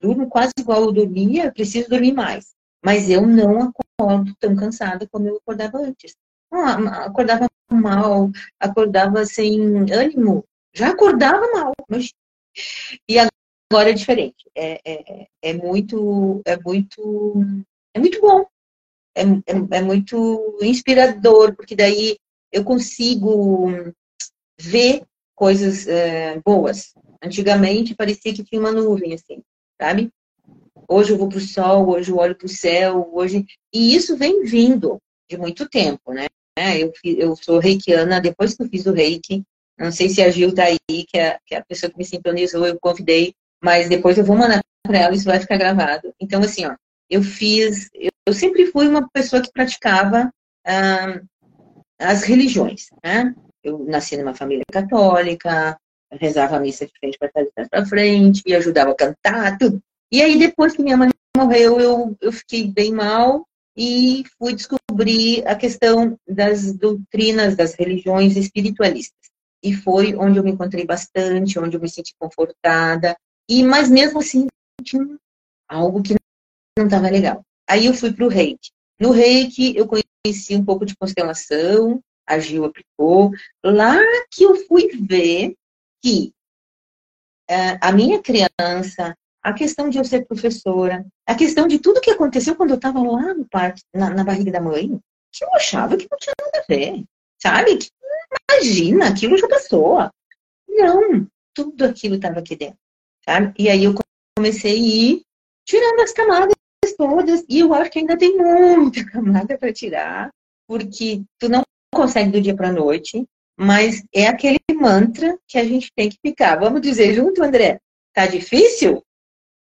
durmo quase igual eu dormia, preciso dormir mais. Mas eu não acordo tão cansada como eu acordava antes. Acordava mal, acordava sem ânimo, já acordava mal. Mas... E Agora é diferente. É, é, é muito, é muito, é muito bom. É, é, é muito inspirador, porque daí eu consigo ver coisas é, boas. Antigamente parecia que tinha uma nuvem, assim, sabe? Hoje eu vou para o sol, hoje eu olho para o céu, hoje. E isso vem vindo de muito tempo, né? Eu, eu sou reikiana, depois que eu fiz o reiki, não sei se a Gil tá aí, que é, que é a pessoa que me sintonizou, eu convidei mas depois eu vou mandar para ela, isso vai ficar gravado. Então, assim, ó, eu fiz, eu, eu sempre fui uma pessoa que praticava ah, as religiões, né? Eu nasci numa família católica, rezava a missa de frente para trás para frente, e ajudava a cantar, tudo. E aí, depois que minha mãe morreu, eu, eu fiquei bem mal e fui descobrir a questão das doutrinas das religiões espiritualistas. E foi onde eu me encontrei bastante, onde eu me senti confortada, e, mas mesmo assim, tinha algo que não estava legal. Aí eu fui para o reiki. No reiki, eu conheci um pouco de constelação, a Gil aplicou. Lá que eu fui ver que uh, a minha criança, a questão de eu ser professora, a questão de tudo que aconteceu quando eu estava lá no parque, na, na, barriga da mãe, que eu achava que não tinha nada a ver, sabe? Que, imagina, aquilo já passou. Não, tudo aquilo estava aqui dentro. Sabe? E aí eu comecei a ir tirando as camadas todas, e eu acho que ainda tem muita [LAUGHS] camada para tirar, porque tu não consegue do dia para noite, mas é aquele mantra que a gente tem que ficar. Vamos dizer junto, André? Tá difícil?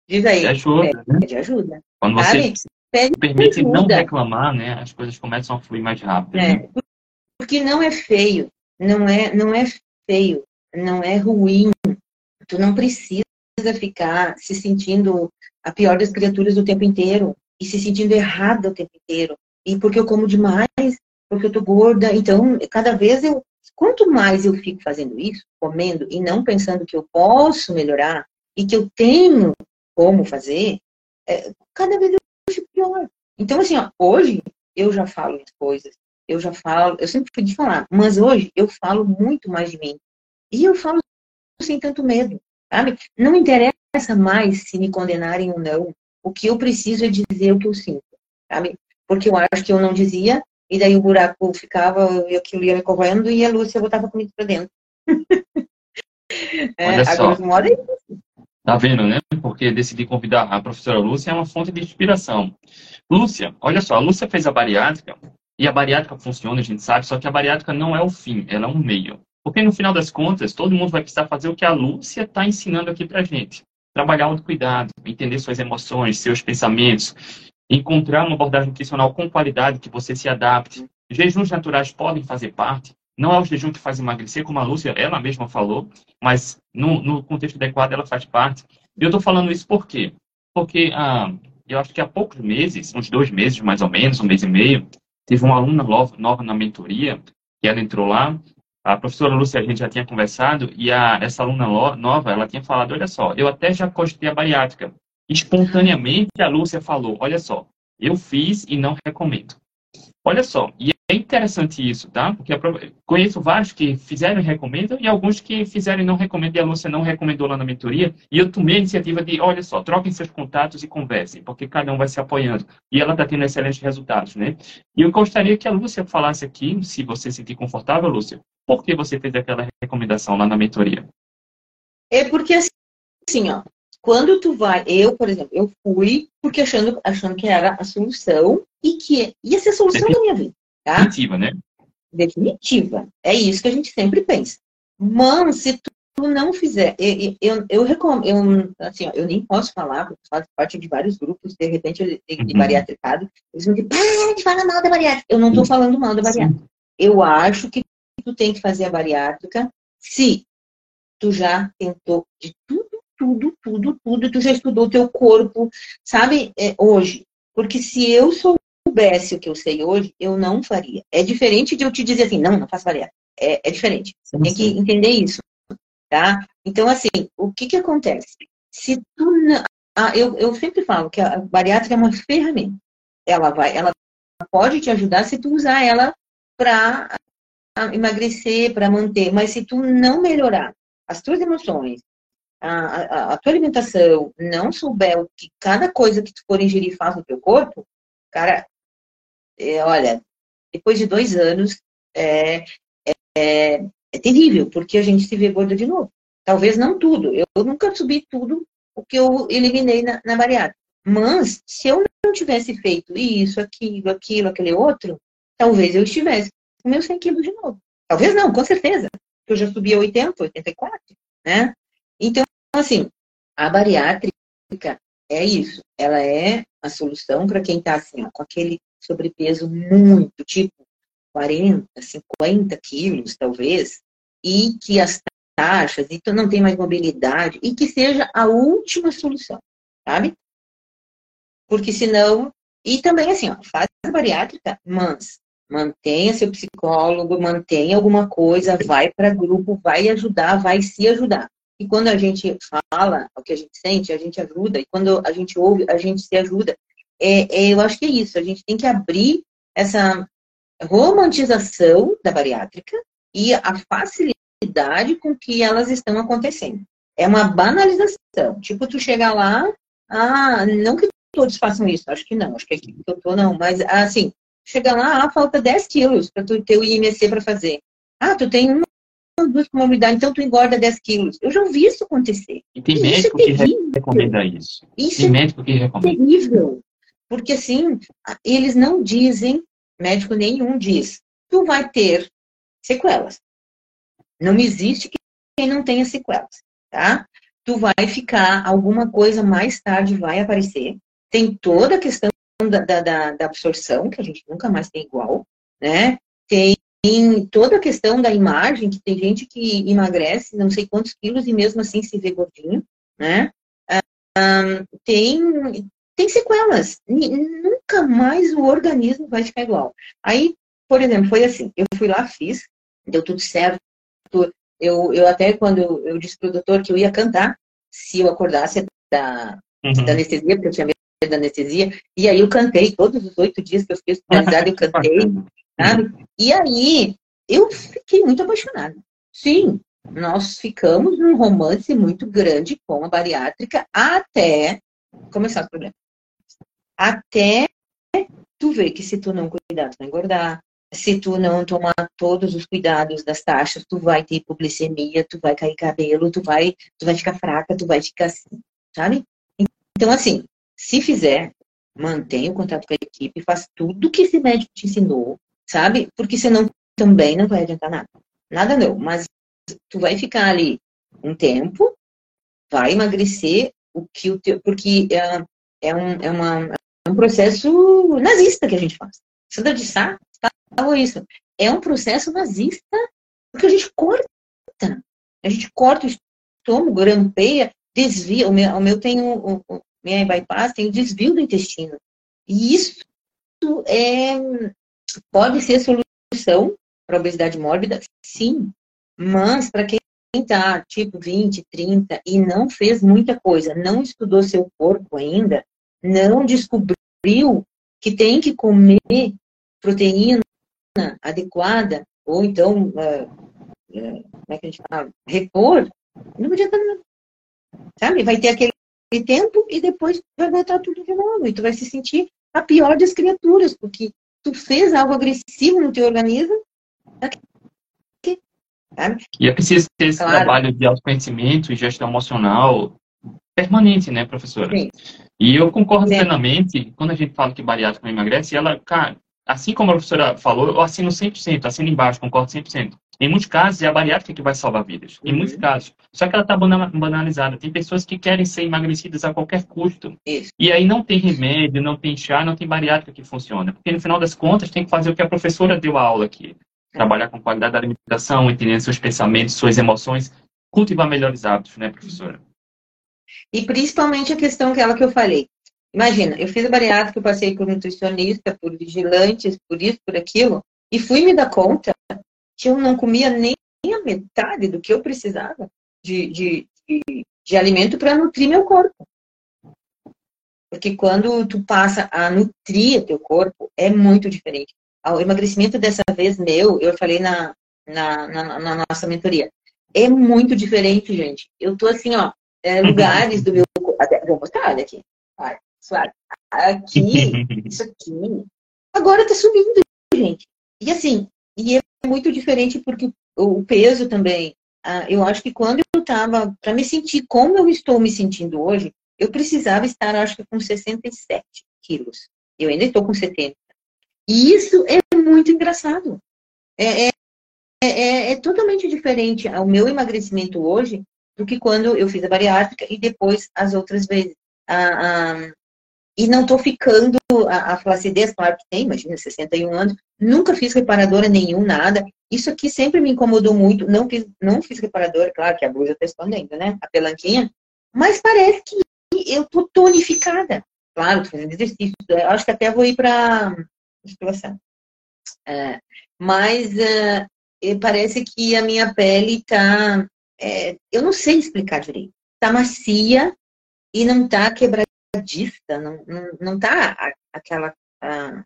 Diz aí. De ajuda, né? Ajuda. Quando você Pede permite ajuda. não reclamar, né? As coisas começam a fluir mais rápido. É. Né? Porque não é feio, não é, não é feio, não é ruim. Tu não precisa ficar se sentindo a pior das criaturas o tempo inteiro e se sentindo errada o tempo inteiro. E porque eu como demais, porque eu tô gorda. Então, cada vez eu. Quanto mais eu fico fazendo isso, comendo e não pensando que eu posso melhorar e que eu tenho como fazer, é, cada vez eu pior. Então, assim, ó, hoje eu já falo de coisas, eu já falo, eu sempre fui de falar, mas hoje eu falo muito mais de mim. E eu falo sem tanto medo, sabe? Não interessa mais se me condenarem ou não. O que eu preciso é dizer o que eu sinto, sabe? Porque eu acho que eu não dizia, e daí o buraco ficava, e aquilo ia me corroendo, e a Lúcia botava comigo pra dentro. [LAUGHS] é, Olha só. Agora, é Tá vendo, né? Porque decidi convidar a professora Lúcia é uma fonte de inspiração. Lúcia, olha só, a Lúcia fez a bariátrica, e a bariátrica funciona, a gente sabe, só que a bariátrica não é o fim, ela é um meio. Porque no final das contas, todo mundo vai precisar fazer o que a Lúcia está ensinando aqui pra gente. Trabalhar o cuidado, entender suas emoções, seus pensamentos, encontrar uma abordagem nutricional com qualidade que você se adapte. Jejuns naturais podem fazer parte, não é o jejum que faz emagrecer, como a Lúcia, ela mesma falou, mas no, no contexto adequado ela faz parte. E eu estou falando isso por quê? Porque ah, eu acho que há poucos meses, uns dois meses mais ou menos, um mês e meio, teve uma aluna nova, nova na mentoria, que ela entrou lá, a professora Lúcia, a gente já tinha conversado, e a, essa aluna nova, ela tinha falado, olha só, eu até já cogitei a bariátrica. Espontaneamente, a Lúcia falou, olha só, eu fiz e não recomendo. Olha só, e é interessante isso, tá? Porque conheço vários que fizeram e recomendam, e alguns que fizeram e não recomendam, e a Lúcia não recomendou lá na mentoria, e eu tomei a iniciativa de, olha só, troquem seus contatos e conversem, porque cada um vai se apoiando. E ela está tendo excelentes resultados, né? E eu gostaria que a Lúcia falasse aqui, se você se sentir confortável, Lúcia, por que você fez aquela recomendação lá na mentoria? É porque, assim, ó, quando tu vai, eu, por exemplo, eu fui porque achando, achando que era a solução e que ia ser a solução da minha vida. Tá? Definitiva, né? Definitiva. É isso que a gente sempre pensa. Mas se tu não fizer, eu, eu, eu recomendo, eu, assim, ó, eu nem posso falar, porque faço parte de vários grupos, de repente, de, de uhum. bariátricado, eles vão dizer, para de falar mal da bariátrica. Eu não estou falando mal da bariátrica. Sim. Eu acho que tu tem que fazer a bariátrica se tu já tentou de tudo, tudo, tudo, tudo, tu já estudou o teu corpo, sabe, é, hoje. Porque se eu sou soubesse o que eu sei hoje, eu não faria. É diferente de eu te dizer assim, não, não faço bariátrica. É, é diferente. Você tem que entender isso, tá? Então, assim, o que que acontece? Se tu não... Ah, eu, eu sempre falo que a bariátrica é uma ferramenta. Ela vai, ela pode te ajudar se tu usar ela para emagrecer, para manter. Mas se tu não melhorar as tuas emoções, a, a, tua alimentação, não souber o que cada coisa que tu for ingerir faz no teu corpo, cara, é, olha, depois de dois anos, é, é, é, terrível, porque a gente se vê gorda de novo. Talvez não tudo. Eu, nunca subi tudo o que eu eliminei na, na. Mas, se eu não tivesse feito isso, aquilo, aquilo, aquele outro, talvez eu estivesse com meus 100 quilos de novo. Talvez não, com certeza. Eu já subi a 80, 84, né? Então, assim, a bariátrica é isso. Ela é a solução para quem está assim, ó, com aquele sobrepeso muito, tipo 40, 50 quilos, talvez, e que as taxas, então não tem mais mobilidade, e que seja a última solução, sabe? Porque senão. E também assim, ó, faz bariátrica, mas mantenha seu psicólogo, mantenha alguma coisa, vai para grupo, vai ajudar, vai se ajudar. E quando a gente fala o que a gente sente, a gente ajuda, e quando a gente ouve, a gente se ajuda é, é, eu acho que é isso. A gente tem que abrir essa romantização da bariátrica e a facilidade com que elas estão acontecendo. É uma banalização. Tipo, tu chegar lá, ah, não que todos façam isso, acho que não, acho que aqui que eu tô não, mas assim, chega lá, ah, falta 10 quilos para tu ter o IMC para fazer. Ah, tu tem uma duas comorbidades, então tu engorda 10 quilos. Eu já ouvi isso acontecer. E tem médico é que recomenda isso. Isso tem é médico que recomenda. terrível. Porque assim, eles não dizem, médico nenhum diz, tu vai ter sequelas. Não existe quem não tenha sequelas, tá? Tu vai ficar, alguma coisa mais tarde vai aparecer. Tem toda a questão da, da, da absorção, que a gente nunca mais tem igual, né? Tem toda a questão da imagem, que tem gente que emagrece não sei quantos quilos e mesmo assim se vê gordinho, né? Um, tem tem sequelas. Nunca mais o organismo vai ficar igual. Aí, por exemplo, foi assim, eu fui lá, fiz, deu tudo certo. Eu, eu até quando eu, eu disse pro doutor que eu ia cantar, se eu acordasse da, uhum. da anestesia, porque eu tinha da anestesia, e aí eu cantei, todos os oito dias que eu fiquei hospitalizada, eu cantei, [LAUGHS] sabe? E aí, eu fiquei muito apaixonada. Sim, nós ficamos num romance muito grande com a bariátrica até começar o problema. Até tu ver que se tu não cuidar, tu vai engordar. Se tu não tomar todos os cuidados das taxas, tu vai ter hipoglicemia, tu vai cair cabelo, tu vai, tu vai ficar fraca, tu vai ficar assim, sabe? Então, assim, se fizer, mantenha o contato com a equipe, faz tudo que esse médico te ensinou, sabe? Porque senão também não vai adiantar nada. Nada não, mas tu vai ficar ali um tempo, vai emagrecer o que o teu, porque é, é, um, é, uma, é um processo nazista que a gente faz. Sandra de Sá falou isso. É um processo nazista porque a gente corta. A gente corta o estômago, grampeia, desvia. O meu, o meu tem o, o minha bypass, tem o desvio do intestino. E isso é, pode ser solução para obesidade mórbida, sim. Mas para quem está tipo 20, 30 e não fez muita coisa, não estudou seu corpo ainda, não descobriu que tem que comer proteína adequada, ou então, uh, uh, como é que a gente fala? Repor, não adianta nada. Sabe? Vai ter aquele tempo e depois vai voltar tudo de novo. E tu vai se sentir a pior das criaturas, porque tu fez algo agressivo no teu organismo Sabe? E é preciso ter esse claro. trabalho de autoconhecimento e gestão emocional permanente, né, professora? Sim. E eu concordo Sim. plenamente, quando a gente fala que bariátrica emagrece, ela, cara, assim como a professora falou, eu assino 100%, assino embaixo, concordo 100%. Em muitos casos, é a bariátrica que vai salvar vidas. Em uhum. muitos casos. Só que ela está banalizada. Tem pessoas que querem ser emagrecidas a qualquer custo. Isso. E aí não tem remédio, não tem chá, não tem bariátrica que funciona. Porque no final das contas, tem que fazer o que a professora deu a aula aqui trabalhar com qualidade da alimentação, entender seus pensamentos, suas emoções, cultivar melhores hábitos, né, professora? E principalmente a questão aquela que eu falei. Imagina, eu fiz a bariátrica, eu passei por nutricionista, por vigilantes, por isso, por aquilo, e fui me dar conta que eu não comia nem a metade do que eu precisava de, de, de, de alimento para nutrir meu corpo. Porque quando tu passa a nutrir teu corpo, é muito diferente o emagrecimento dessa vez meu, eu falei na, na, na, na nossa mentoria, é muito diferente, gente. Eu tô assim, ó, é, [LAUGHS] lugares do meu. Vou mostrar, olha aqui. Olha, suave. Aqui, [LAUGHS] isso aqui. Agora tá subindo, gente. E assim, e é muito diferente porque o peso também. Eu acho que quando eu tava, para me sentir como eu estou me sentindo hoje, eu precisava estar, acho que, com 67 quilos. Eu ainda estou com 70. E isso é muito engraçado. É, é, é, é, totalmente diferente o meu emagrecimento hoje do que quando eu fiz a bariátrica e depois as outras vezes. Ah, ah, e não estou ficando, a, a, flacidez, claro que tem, imagina, 61 anos, nunca fiz reparadora nenhum, nada. Isso aqui sempre me incomodou muito, não fiz, não fiz reparadora, claro que a blusa está escondendo, né? A pelanquinha. Mas parece que eu tô tonificada. Claro, tô fazendo exercício. Acho que até vou ir para musculação. É, mas é, parece que a minha pele tá. É, eu não sei explicar direito. Tá macia e não tá quebradiça, não, não, não tá aquela. Ah,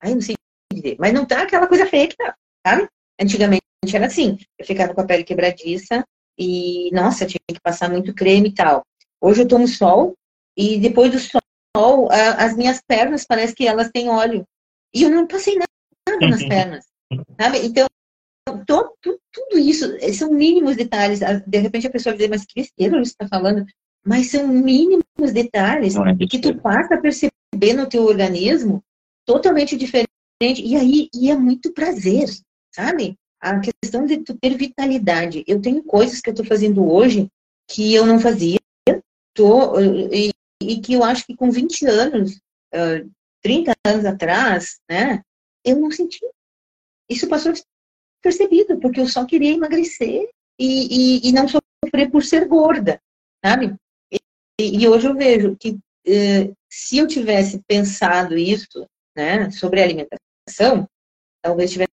ai, não sei dizer, mas não tá aquela coisa feia que tá, sabe? Antigamente era assim, eu ficava com a pele quebradiça e, nossa, tinha que passar muito creme e tal. Hoje eu tomo sol e depois do sol, as minhas pernas parece que elas têm óleo. E eu não passei nada nas pernas. Sabe? Então, to, to, tudo isso são mínimos detalhes. De repente a pessoa vai dizer, mas que besteira você está falando. Mas são mínimos detalhes é que tu passa a perceber no teu organismo totalmente diferente. E aí e é muito prazer, sabe? A questão de tu ter vitalidade. Eu tenho coisas que eu estou fazendo hoje que eu não fazia. Tô, e, e que eu acho que com 20 anos, 30 anos atrás, né, eu não senti. Isso passou percebido, porque eu só queria emagrecer e, e, e não sofrer por ser gorda, sabe? E, hoje eu vejo que eh, se eu tivesse pensado isso, né, sobre alimentação, talvez tivesse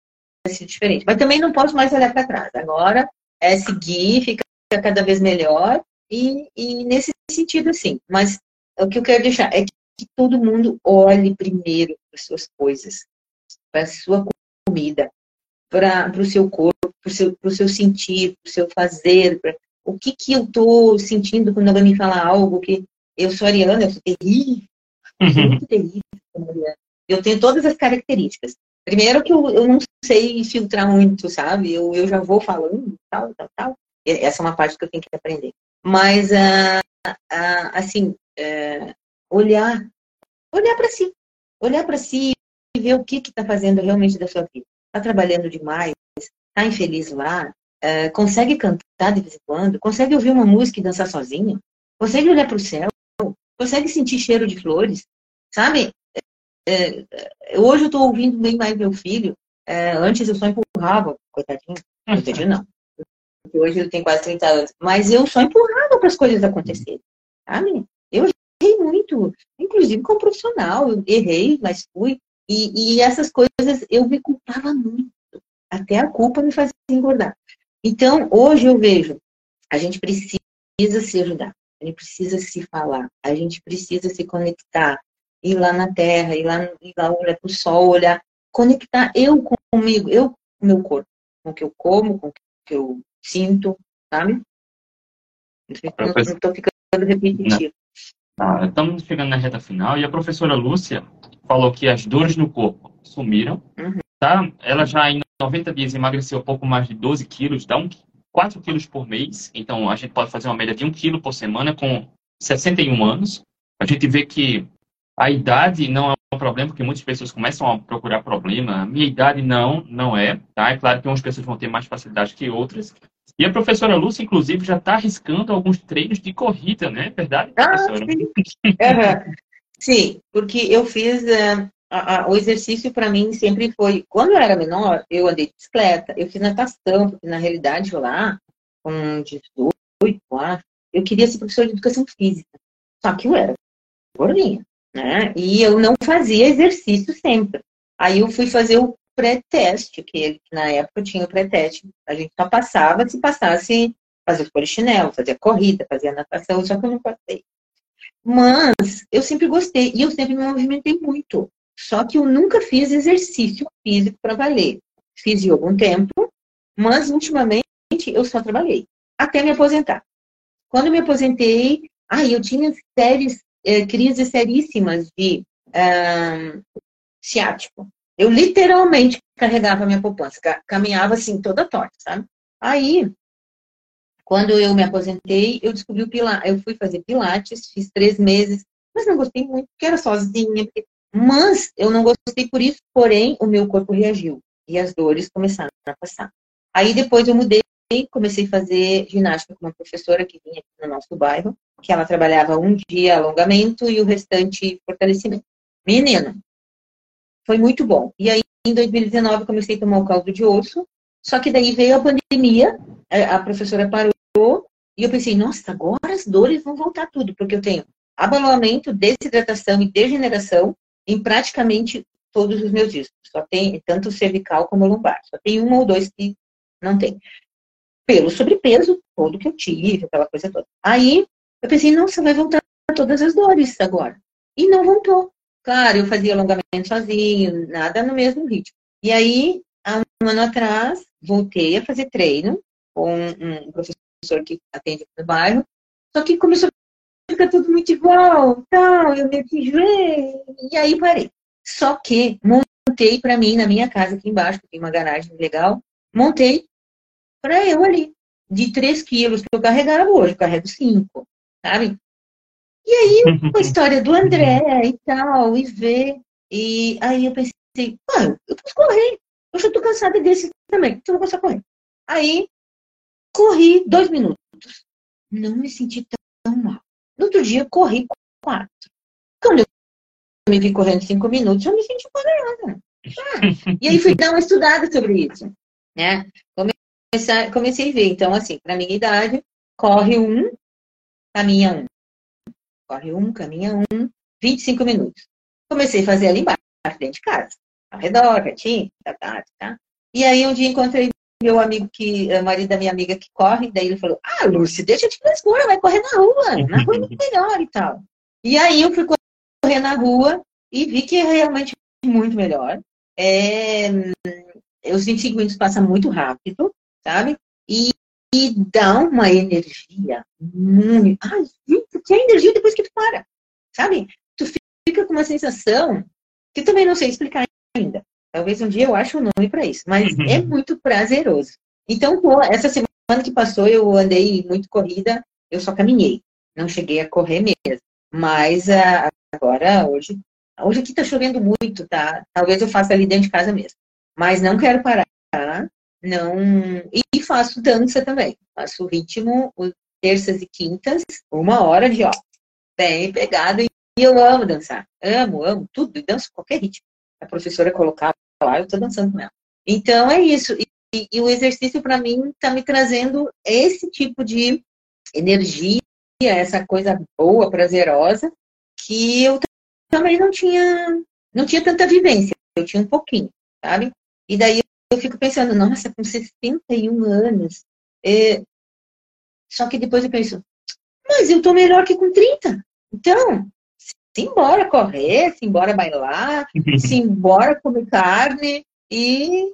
sido diferente. Mas também não posso mais olhar para trás. Agora é seguir, ficar cada vez melhor e, e nesse sentido, assim. Mas o que eu quero deixar é que, que todo mundo olhe primeiro para as suas coisas, para sua comida, para o seu corpo, para o seu, seu sentir, para o seu fazer, o que, que eu estou sentindo quando alguém me fala algo que eu sou ariana, eu sou terrível, uhum. muito terrível, eu tenho todas as características. Primeiro que eu, eu não sei filtrar muito, sabe? Eu, eu já vou falando, tal, tal, tal. Essa é uma parte que eu tenho que aprender. Mas, ah, ah, assim, é, olhar, olhar para si. Olhar para si e ver o que está fazendo realmente da sua vida. Está trabalhando demais? Está infeliz lá? É, consegue cantar de vez em quando? Consegue ouvir uma música e dançar sozinho? Consegue olhar para o céu? Consegue sentir cheiro de flores? Sabe? É, hoje eu estou ouvindo bem mais meu filho. É, antes eu só empurrava, coitadinho. Coitadinho não. Porque hoje ele tem quase 30 anos. Mas eu só empurrava para as coisas acontecerem. Sabe? Eu errei muito. Inclusive como profissional. Eu errei, mas fui. E, e essas coisas eu me culpava muito. Até a culpa me fazia engordar. Então, hoje eu vejo, a gente precisa se ajudar. A gente precisa se falar. A gente precisa se conectar ir lá na terra, ir lá, ir lá olhar para o sol, olhar, conectar eu comigo, eu com o meu corpo, com o que eu como, com o que eu sinto, sabe? Não estou ficando repetitivo. Ah, estamos chegando na reta final e a professora Lúcia falou que as dores no corpo sumiram, uhum. tá? Ela já em 90 dias emagreceu pouco mais de 12 quilos, dá um, 4 quilos por mês, então a gente pode fazer uma média de 1 quilo por semana com 61 anos. A gente vê que a idade não é um problema, porque muitas pessoas começam a procurar problema. Minha idade não, não é. Tá? É claro que umas pessoas vão ter mais facilidade que outras. E a professora Lúcia, inclusive, já está arriscando alguns treinos de corrida, né? Verdade, ah, professora? Ah, sim. sim, porque eu fiz. Uh, a, a, o exercício para mim sempre foi. Quando eu era menor, eu andei de bicicleta, eu fiz natação, porque na realidade lá, com 18, acho, eu queria ser professora de educação física. Só que eu era gordinha né? E eu não fazia exercício sempre. Aí eu fui fazer o pré-teste, que na época tinha o pré-teste. A gente só passava se passasse fazer polichinelo, fazer corrida, fazer natação, só que eu não passei. Mas eu sempre gostei e eu sempre me movimentei muito. Só que eu nunca fiz exercício físico para valer. Fiz de algum tempo, mas ultimamente eu só trabalhei até me aposentar. Quando me aposentei, aí eu tinha séries é, crises seríssimas de ciático. Eu literalmente carregava minha poupança, caminhava assim toda torta, sabe? Aí, quando eu me aposentei, eu descobri o pilates. Eu fui fazer pilates, fiz três meses, mas não gostei muito, porque era sozinha. Mas eu não gostei por isso, porém o meu corpo reagiu e as dores começaram a passar. Aí depois eu mudei comecei a fazer ginástica com uma professora que vinha aqui no nosso bairro, que ela trabalhava um dia alongamento e o restante fortalecimento. Menina, foi muito bom. E aí, em 2019, comecei a tomar o caldo de osso, só que daí veio a pandemia, a professora parou, e eu pensei, nossa, agora as dores vão voltar tudo, porque eu tenho abalamento, desidratação e degeneração em praticamente todos os meus discos. Só tem tanto cervical como lombar. Só tem um ou dois que não tem pelo sobrepeso todo que eu tive, aquela coisa toda. Aí eu pensei, nossa, vai voltar todas as dores agora. E não voltou. Claro, eu fazia alongamento sozinho, nada no mesmo ritmo. E aí, há um ano atrás, voltei a fazer treino com um professor que atende no bairro, só que começou ficar tudo muito igual, tal, eu meio que enjoei, e aí parei. Só que montei para mim na minha casa aqui embaixo, tem uma garagem legal, montei para eu ali. De 3 quilos que eu carregava, hoje eu carrego 5, sabe? E aí, a [LAUGHS] história do André e tal, e ver. E aí eu pensei, eu posso correr. Eu já tô cansada desse também, então eu vou começar a correr. Aí, corri dois minutos. Não me senti tão mal. No outro dia, corri quatro. Quando eu me vi correndo cinco minutos, eu me senti poderosa. Ah, e aí fui dar uma estudada sobre isso. Né? comecei a ver. Então, assim, para minha idade, corre um, caminha um. Corre um, caminha um, 25 minutos. Comecei a fazer ali embaixo, dentro de casa, ao redor, retinho, tá, tá, tá. E aí um dia encontrei meu amigo que, o marido da minha amiga que corre, daí ele falou, ah, Lúcia, deixa de frescura, vai correr na rua, na rua é melhor e tal. E aí eu fui correr na rua e vi que é realmente muito melhor. É, os 25 minutos passam muito rápido, sabe? E, e dá uma energia muito. Ai, que é energia depois que tu para, sabe? Tu fica com uma sensação que também não sei explicar ainda. Talvez um dia eu ache um nome para isso, mas uhum. é muito prazeroso. Então, essa semana que passou, eu andei muito corrida, eu só caminhei, não cheguei a correr mesmo. Mas uh, agora, hoje, hoje aqui tá chovendo muito, tá? Talvez eu faça ali dentro de casa mesmo. Mas não quero parar, não. E faço dança também. Faço ritmo, terças e quintas, uma hora de ó, bem pegado. E eu amo dançar. Amo, amo tudo. Danço qualquer ritmo. A professora colocava lá, eu tô dançando com ela. Então é isso. E, e o exercício para mim está me trazendo esse tipo de energia, essa coisa boa, prazerosa, que eu também não tinha, não tinha tanta vivência. Eu tinha um pouquinho, sabe? E daí eu fico pensando, nossa, com 61 anos. É... Só que depois eu penso, mas eu tô melhor que com 30. Então, simbora correr, simbora bailar, [LAUGHS] simbora comer carne e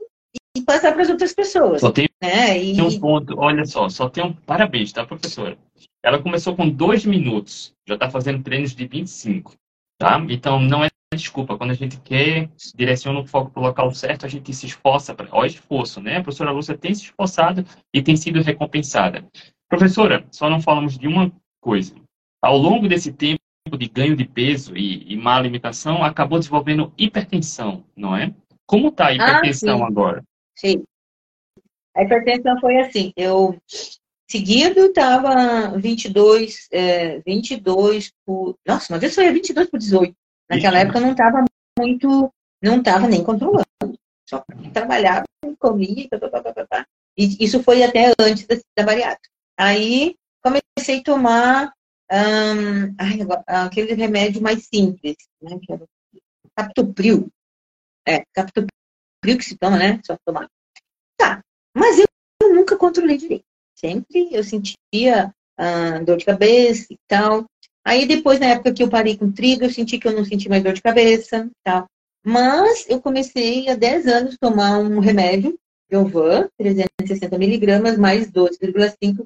e passar para as outras pessoas. Só tem, né? e... tem um ponto, olha só, só tem um parabéns, tá, professora? Ela começou com dois minutos, já está fazendo treinos de 25, tá? Então não é desculpa, quando a gente quer, direciona o foco para o local certo, a gente se esforça, olha o esforço, né? A professora Lúcia tem se esforçado e tem sido recompensada. Professora, só não falamos de uma coisa. Ao longo desse tempo de ganho de peso e, e má alimentação, acabou desenvolvendo hipertensão, não é? Como está a ah, hipertensão ah, agora? Sim. A hipertensão foi assim, eu seguido estava 22, é, 22 por. Nossa, uma vez foi 22 por 18. Naquela época eu não estava muito, não estava nem controlando. Só trabalhava, comia, tá, tá, tá, tá, E isso foi até antes da, da bariátrica. Aí comecei a tomar um, ai, aquele remédio mais simples, né? Que era captopril. É, captopril que se toma, né? Só tomar. Tá. Mas eu, eu nunca controlei direito. Sempre eu sentia ah, dor de cabeça e tal. Aí depois, na época que eu parei com trigo, eu senti que eu não senti mais dor de cabeça tal. Mas eu comecei há 10 anos a tomar um remédio, Jovan, 360 miligramas, mais 12,5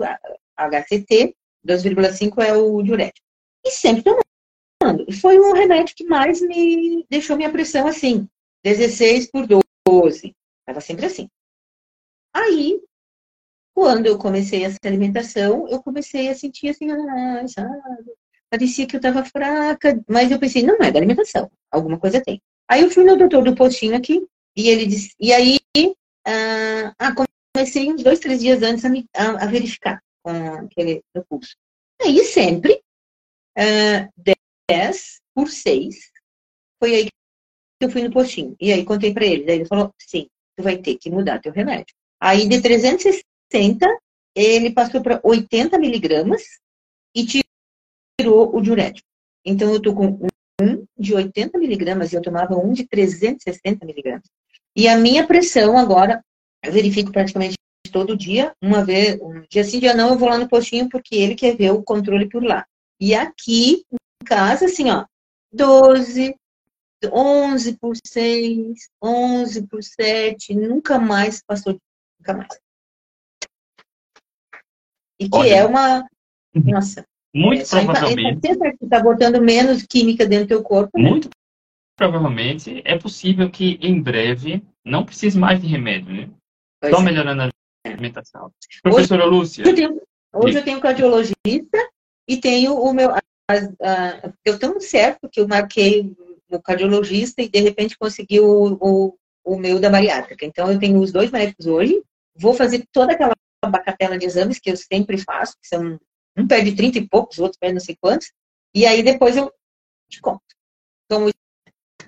HCT, 2,5 é o diurético. E sempre tomando. Foi um remédio que mais me deixou minha pressão assim, 16 por 12. Estava sempre assim. Aí, quando eu comecei essa alimentação, eu comecei a sentir assim, ah, sabe? Parecia que eu estava fraca, mas eu pensei, não é da alimentação, alguma coisa tem. Aí eu fui no doutor do postinho aqui, e ele disse, e aí ah, ah comecei uns dois, três dias antes a, me, a, a verificar com aquele pulso. Aí sempre ah, 10 por 6 foi aí que eu fui no postinho. E aí contei para ele. Daí ele falou: sim, tu vai ter que mudar teu remédio. Aí de 360, ele passou para 80 miligramas e tirou o diurético. Então eu tô com um de 80 miligramas e eu tomava um de 360 miligramas. E a minha pressão agora, eu verifico praticamente todo dia, uma vez, um dia sim, dia não, eu vou lá no postinho porque ele quer ver o controle por lá. E aqui em casa, assim, ó, 12, 11 por 6, 11 por 7, nunca mais passou, nunca mais. E que Olha, é uma. Uhum. Nossa. Muito é, provavelmente. Você está botando menos química dentro do teu corpo. Né? Muito provavelmente é possível que em breve não precise mais de remédio, né? Pois Só é. melhorando a alimentação. Professora hoje, Lúcia. Eu tenho, hoje eu tenho cardiologista e tenho o meu. A, a, eu tão certo que eu marquei no cardiologista e de repente consegui o, o, o meu da bariátrica. Então eu tenho os dois médicos hoje, vou fazer toda aquela bacatela de exames que eu sempre faço, que são um perde 30 e poucos, outro perde não sei quantos, e aí depois eu te conto como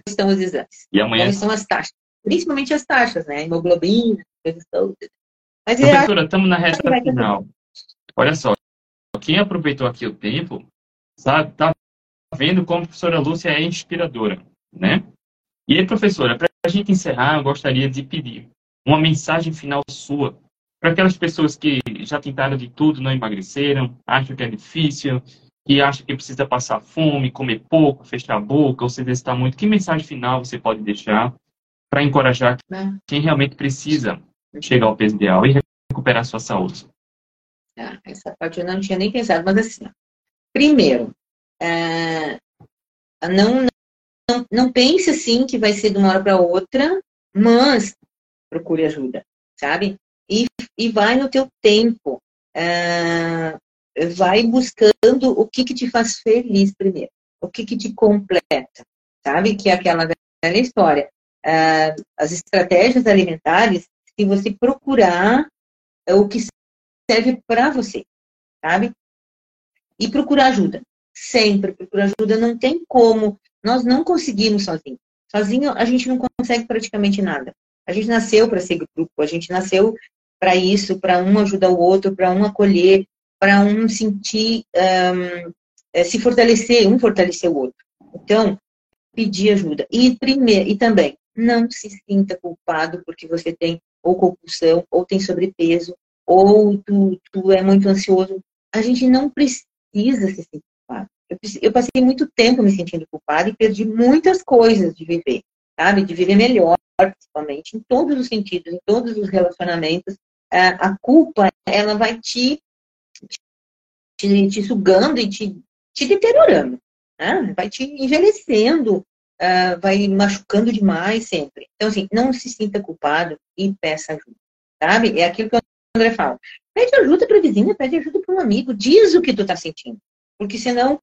estão os exames. E amanhã? Como estão as taxas. Principalmente as taxas, né? Hemoglobina, coisas todas. Mas Professora, estamos na reta final. Olha só, quem aproveitou aqui o tempo, sabe, tá vendo como a professora Lúcia é inspiradora, né? E aí, professora, para a gente encerrar, eu gostaria de pedir uma mensagem final sua para aquelas pessoas que já tentaram de tudo, não emagreceram, acham que é difícil, que acha que precisa passar fome, comer pouco, fechar a boca, ou se está muito, que mensagem final você pode deixar para encorajar é. quem realmente precisa chegar ao peso ideal e recuperar sua saúde? Ah, essa parte eu não tinha nem pensado, mas assim, primeiro, é, não, não, não pense assim que vai ser de uma hora para outra, mas procure ajuda, sabe? E, e vai no teu tempo. É, vai buscando o que, que te faz feliz primeiro, o que, que te completa, sabe? Que é aquela velha história. Uh, as estratégias alimentares, se você procurar é o que serve para você, sabe? E procurar ajuda. Sempre procurar ajuda. Não tem como. Nós não conseguimos sozinho. Sozinho a gente não consegue praticamente nada. A gente nasceu para ser grupo, a gente nasceu para isso, para um ajudar o outro, para um acolher, para um sentir, um, é, se fortalecer, um fortalecer o outro. Então, pedir ajuda. E, primeiro, e também, não se sinta culpado porque você tem ou compulsão, ou tem sobrepeso, ou tu, tu é muito ansioso. A gente não precisa se sentir culpado. Eu, eu passei muito tempo me sentindo culpada e perdi muitas coisas de viver, sabe? De viver melhor, principalmente, em todos os sentidos, em todos os relacionamentos. A culpa, ela vai te te, te sugando e te, te deteriorando. Né? Vai te envelhecendo, uh, vai machucando demais sempre. Então, assim, não se sinta culpado e peça ajuda. Sabe? É aquilo que o André fala. Pede ajuda para vizinha, pede ajuda para um amigo, diz o que tu está sentindo. Porque senão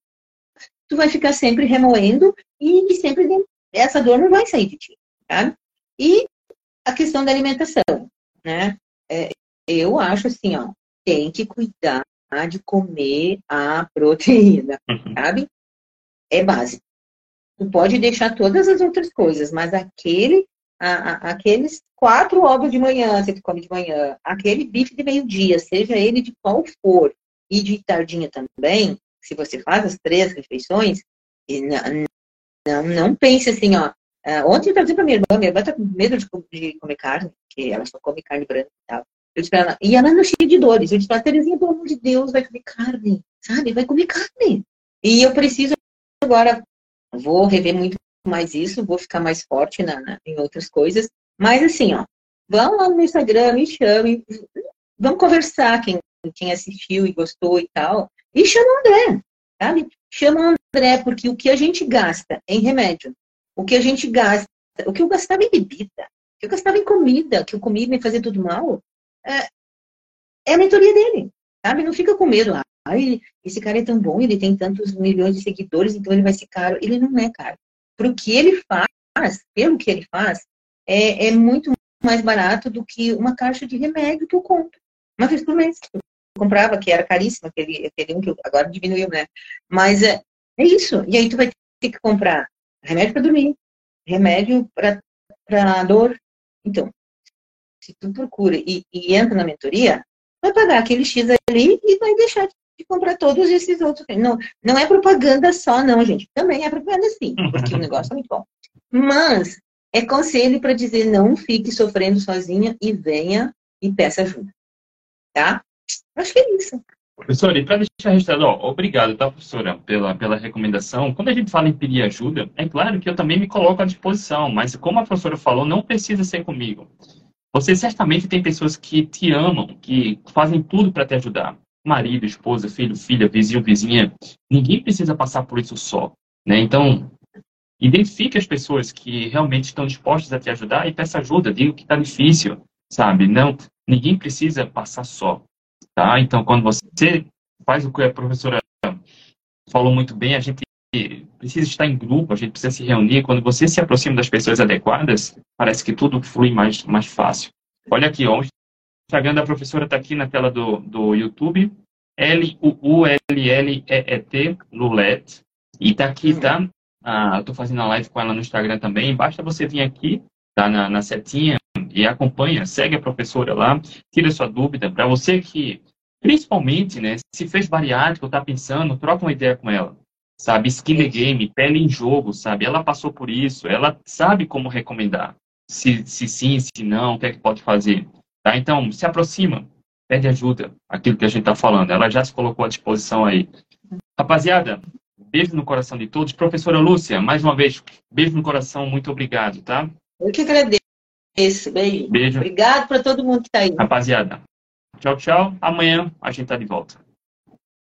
tu vai ficar sempre remoendo e sempre essa dor não vai sair de ti, sabe? E a questão da alimentação, né? É, eu acho assim, ó, tem que cuidar de comer a proteína, uhum. sabe? É básico. Tu pode deixar todas as outras coisas, mas aquele, a, a, aqueles quatro ovos de manhã, se tu come de manhã, aquele bife de meio-dia, seja ele de qual for, e de tardinha também, se você faz as três refeições, não, não, não pense assim, ó. Uh, ontem eu estava dizendo pra minha irmã, minha irmã tá com medo de, de comer carne, que ela só come carne branca e tal. Eu disse pra ela, e ela anda cheia de dores. Eu disse pra ela, Terezinha, pelo amor de Deus, vai comer carne, sabe? Vai comer carne. E eu preciso agora, vou rever muito mais isso, vou ficar mais forte na, na, em outras coisas. Mas assim, ó, vão lá no Instagram, me chame, vamos conversar, quem, quem assistiu e gostou e tal. E chama o André, sabe? Chama o André, porque o que a gente gasta em remédio, o que a gente gasta, o que eu gastava em bebida, o que eu gastava em comida, que eu comia e me fazia tudo mal, é, é a mentoria dele, sabe? Não fica com medo. Ah, esse cara é tão bom, ele tem tantos milhões de seguidores, então ele vai ser caro. Ele não é caro. Para o que ele faz, pelo que ele faz, é, é, muito mais barato do que uma caixa de remédio que eu compro. Uma vez por mês. Eu comprava, que era caríssimo, aquele, aquele um que eu, agora diminuiu, né? Mas é, é isso. E aí tu vai ter que comprar remédio para dormir, remédio para dor. Então, se tu procura e, e, entra na mentoria, vai pagar aquele X ali e vai deixar de comprar todos esses outros. Não, não é propaganda só, não, gente. Também é propaganda sim, [LAUGHS] porque o negócio é muito bom. Mas é conselho para dizer não fique sofrendo sozinha e venha e peça ajuda. Tá? Acho que é isso. Professora, e para deixar registrado, ó, obrigado, tá, professora, pela, pela recomendação. Quando a gente fala em pedir ajuda, é claro que eu também me coloco à disposição, mas como a professora falou, não precisa ser comigo. Você certamente tem pessoas que te amam, que fazem tudo para te ajudar. Marido, esposa, filho, filha, vizinho, vizinha. Ninguém precisa passar por isso só. Né? Então, identifique as pessoas que realmente estão dispostas a te ajudar e peça ajuda. Diga que está difícil, sabe? Não, ninguém precisa passar só. Tá? Então, quando você faz o que a professora falou muito bem, a gente precisa estar em grupo, a gente precisa se reunir. Quando você se aproxima das pessoas adequadas, parece que tudo flui mais, mais fácil. Olha aqui, ó, Instagram da professora está aqui na tela do, do YouTube. L-U-L-L-E-E-T, Lulet. E tá aqui, tá? Ah, eu tô fazendo a live com ela no Instagram também. Basta você vir aqui, tá? Na, na setinha e acompanha, segue a professora lá, tira sua dúvida. Para você que, principalmente, né, se fez bariátrico, tá pensando, troca uma ideia com ela sabe? Skin the game, pele em jogo, sabe? Ela passou por isso, ela sabe como recomendar. Se, se sim, se não, o que é que pode fazer. Tá? Então, se aproxima, pede ajuda, aquilo que a gente está falando. Ela já se colocou à disposição aí. Rapaziada, beijo no coração de todos. Professora Lúcia, mais uma vez, beijo no coração, muito obrigado, tá? Eu que agradeço. Beijo. Beijo. Obrigado para todo mundo que está aí. Rapaziada, tchau, tchau. Amanhã a gente tá de volta.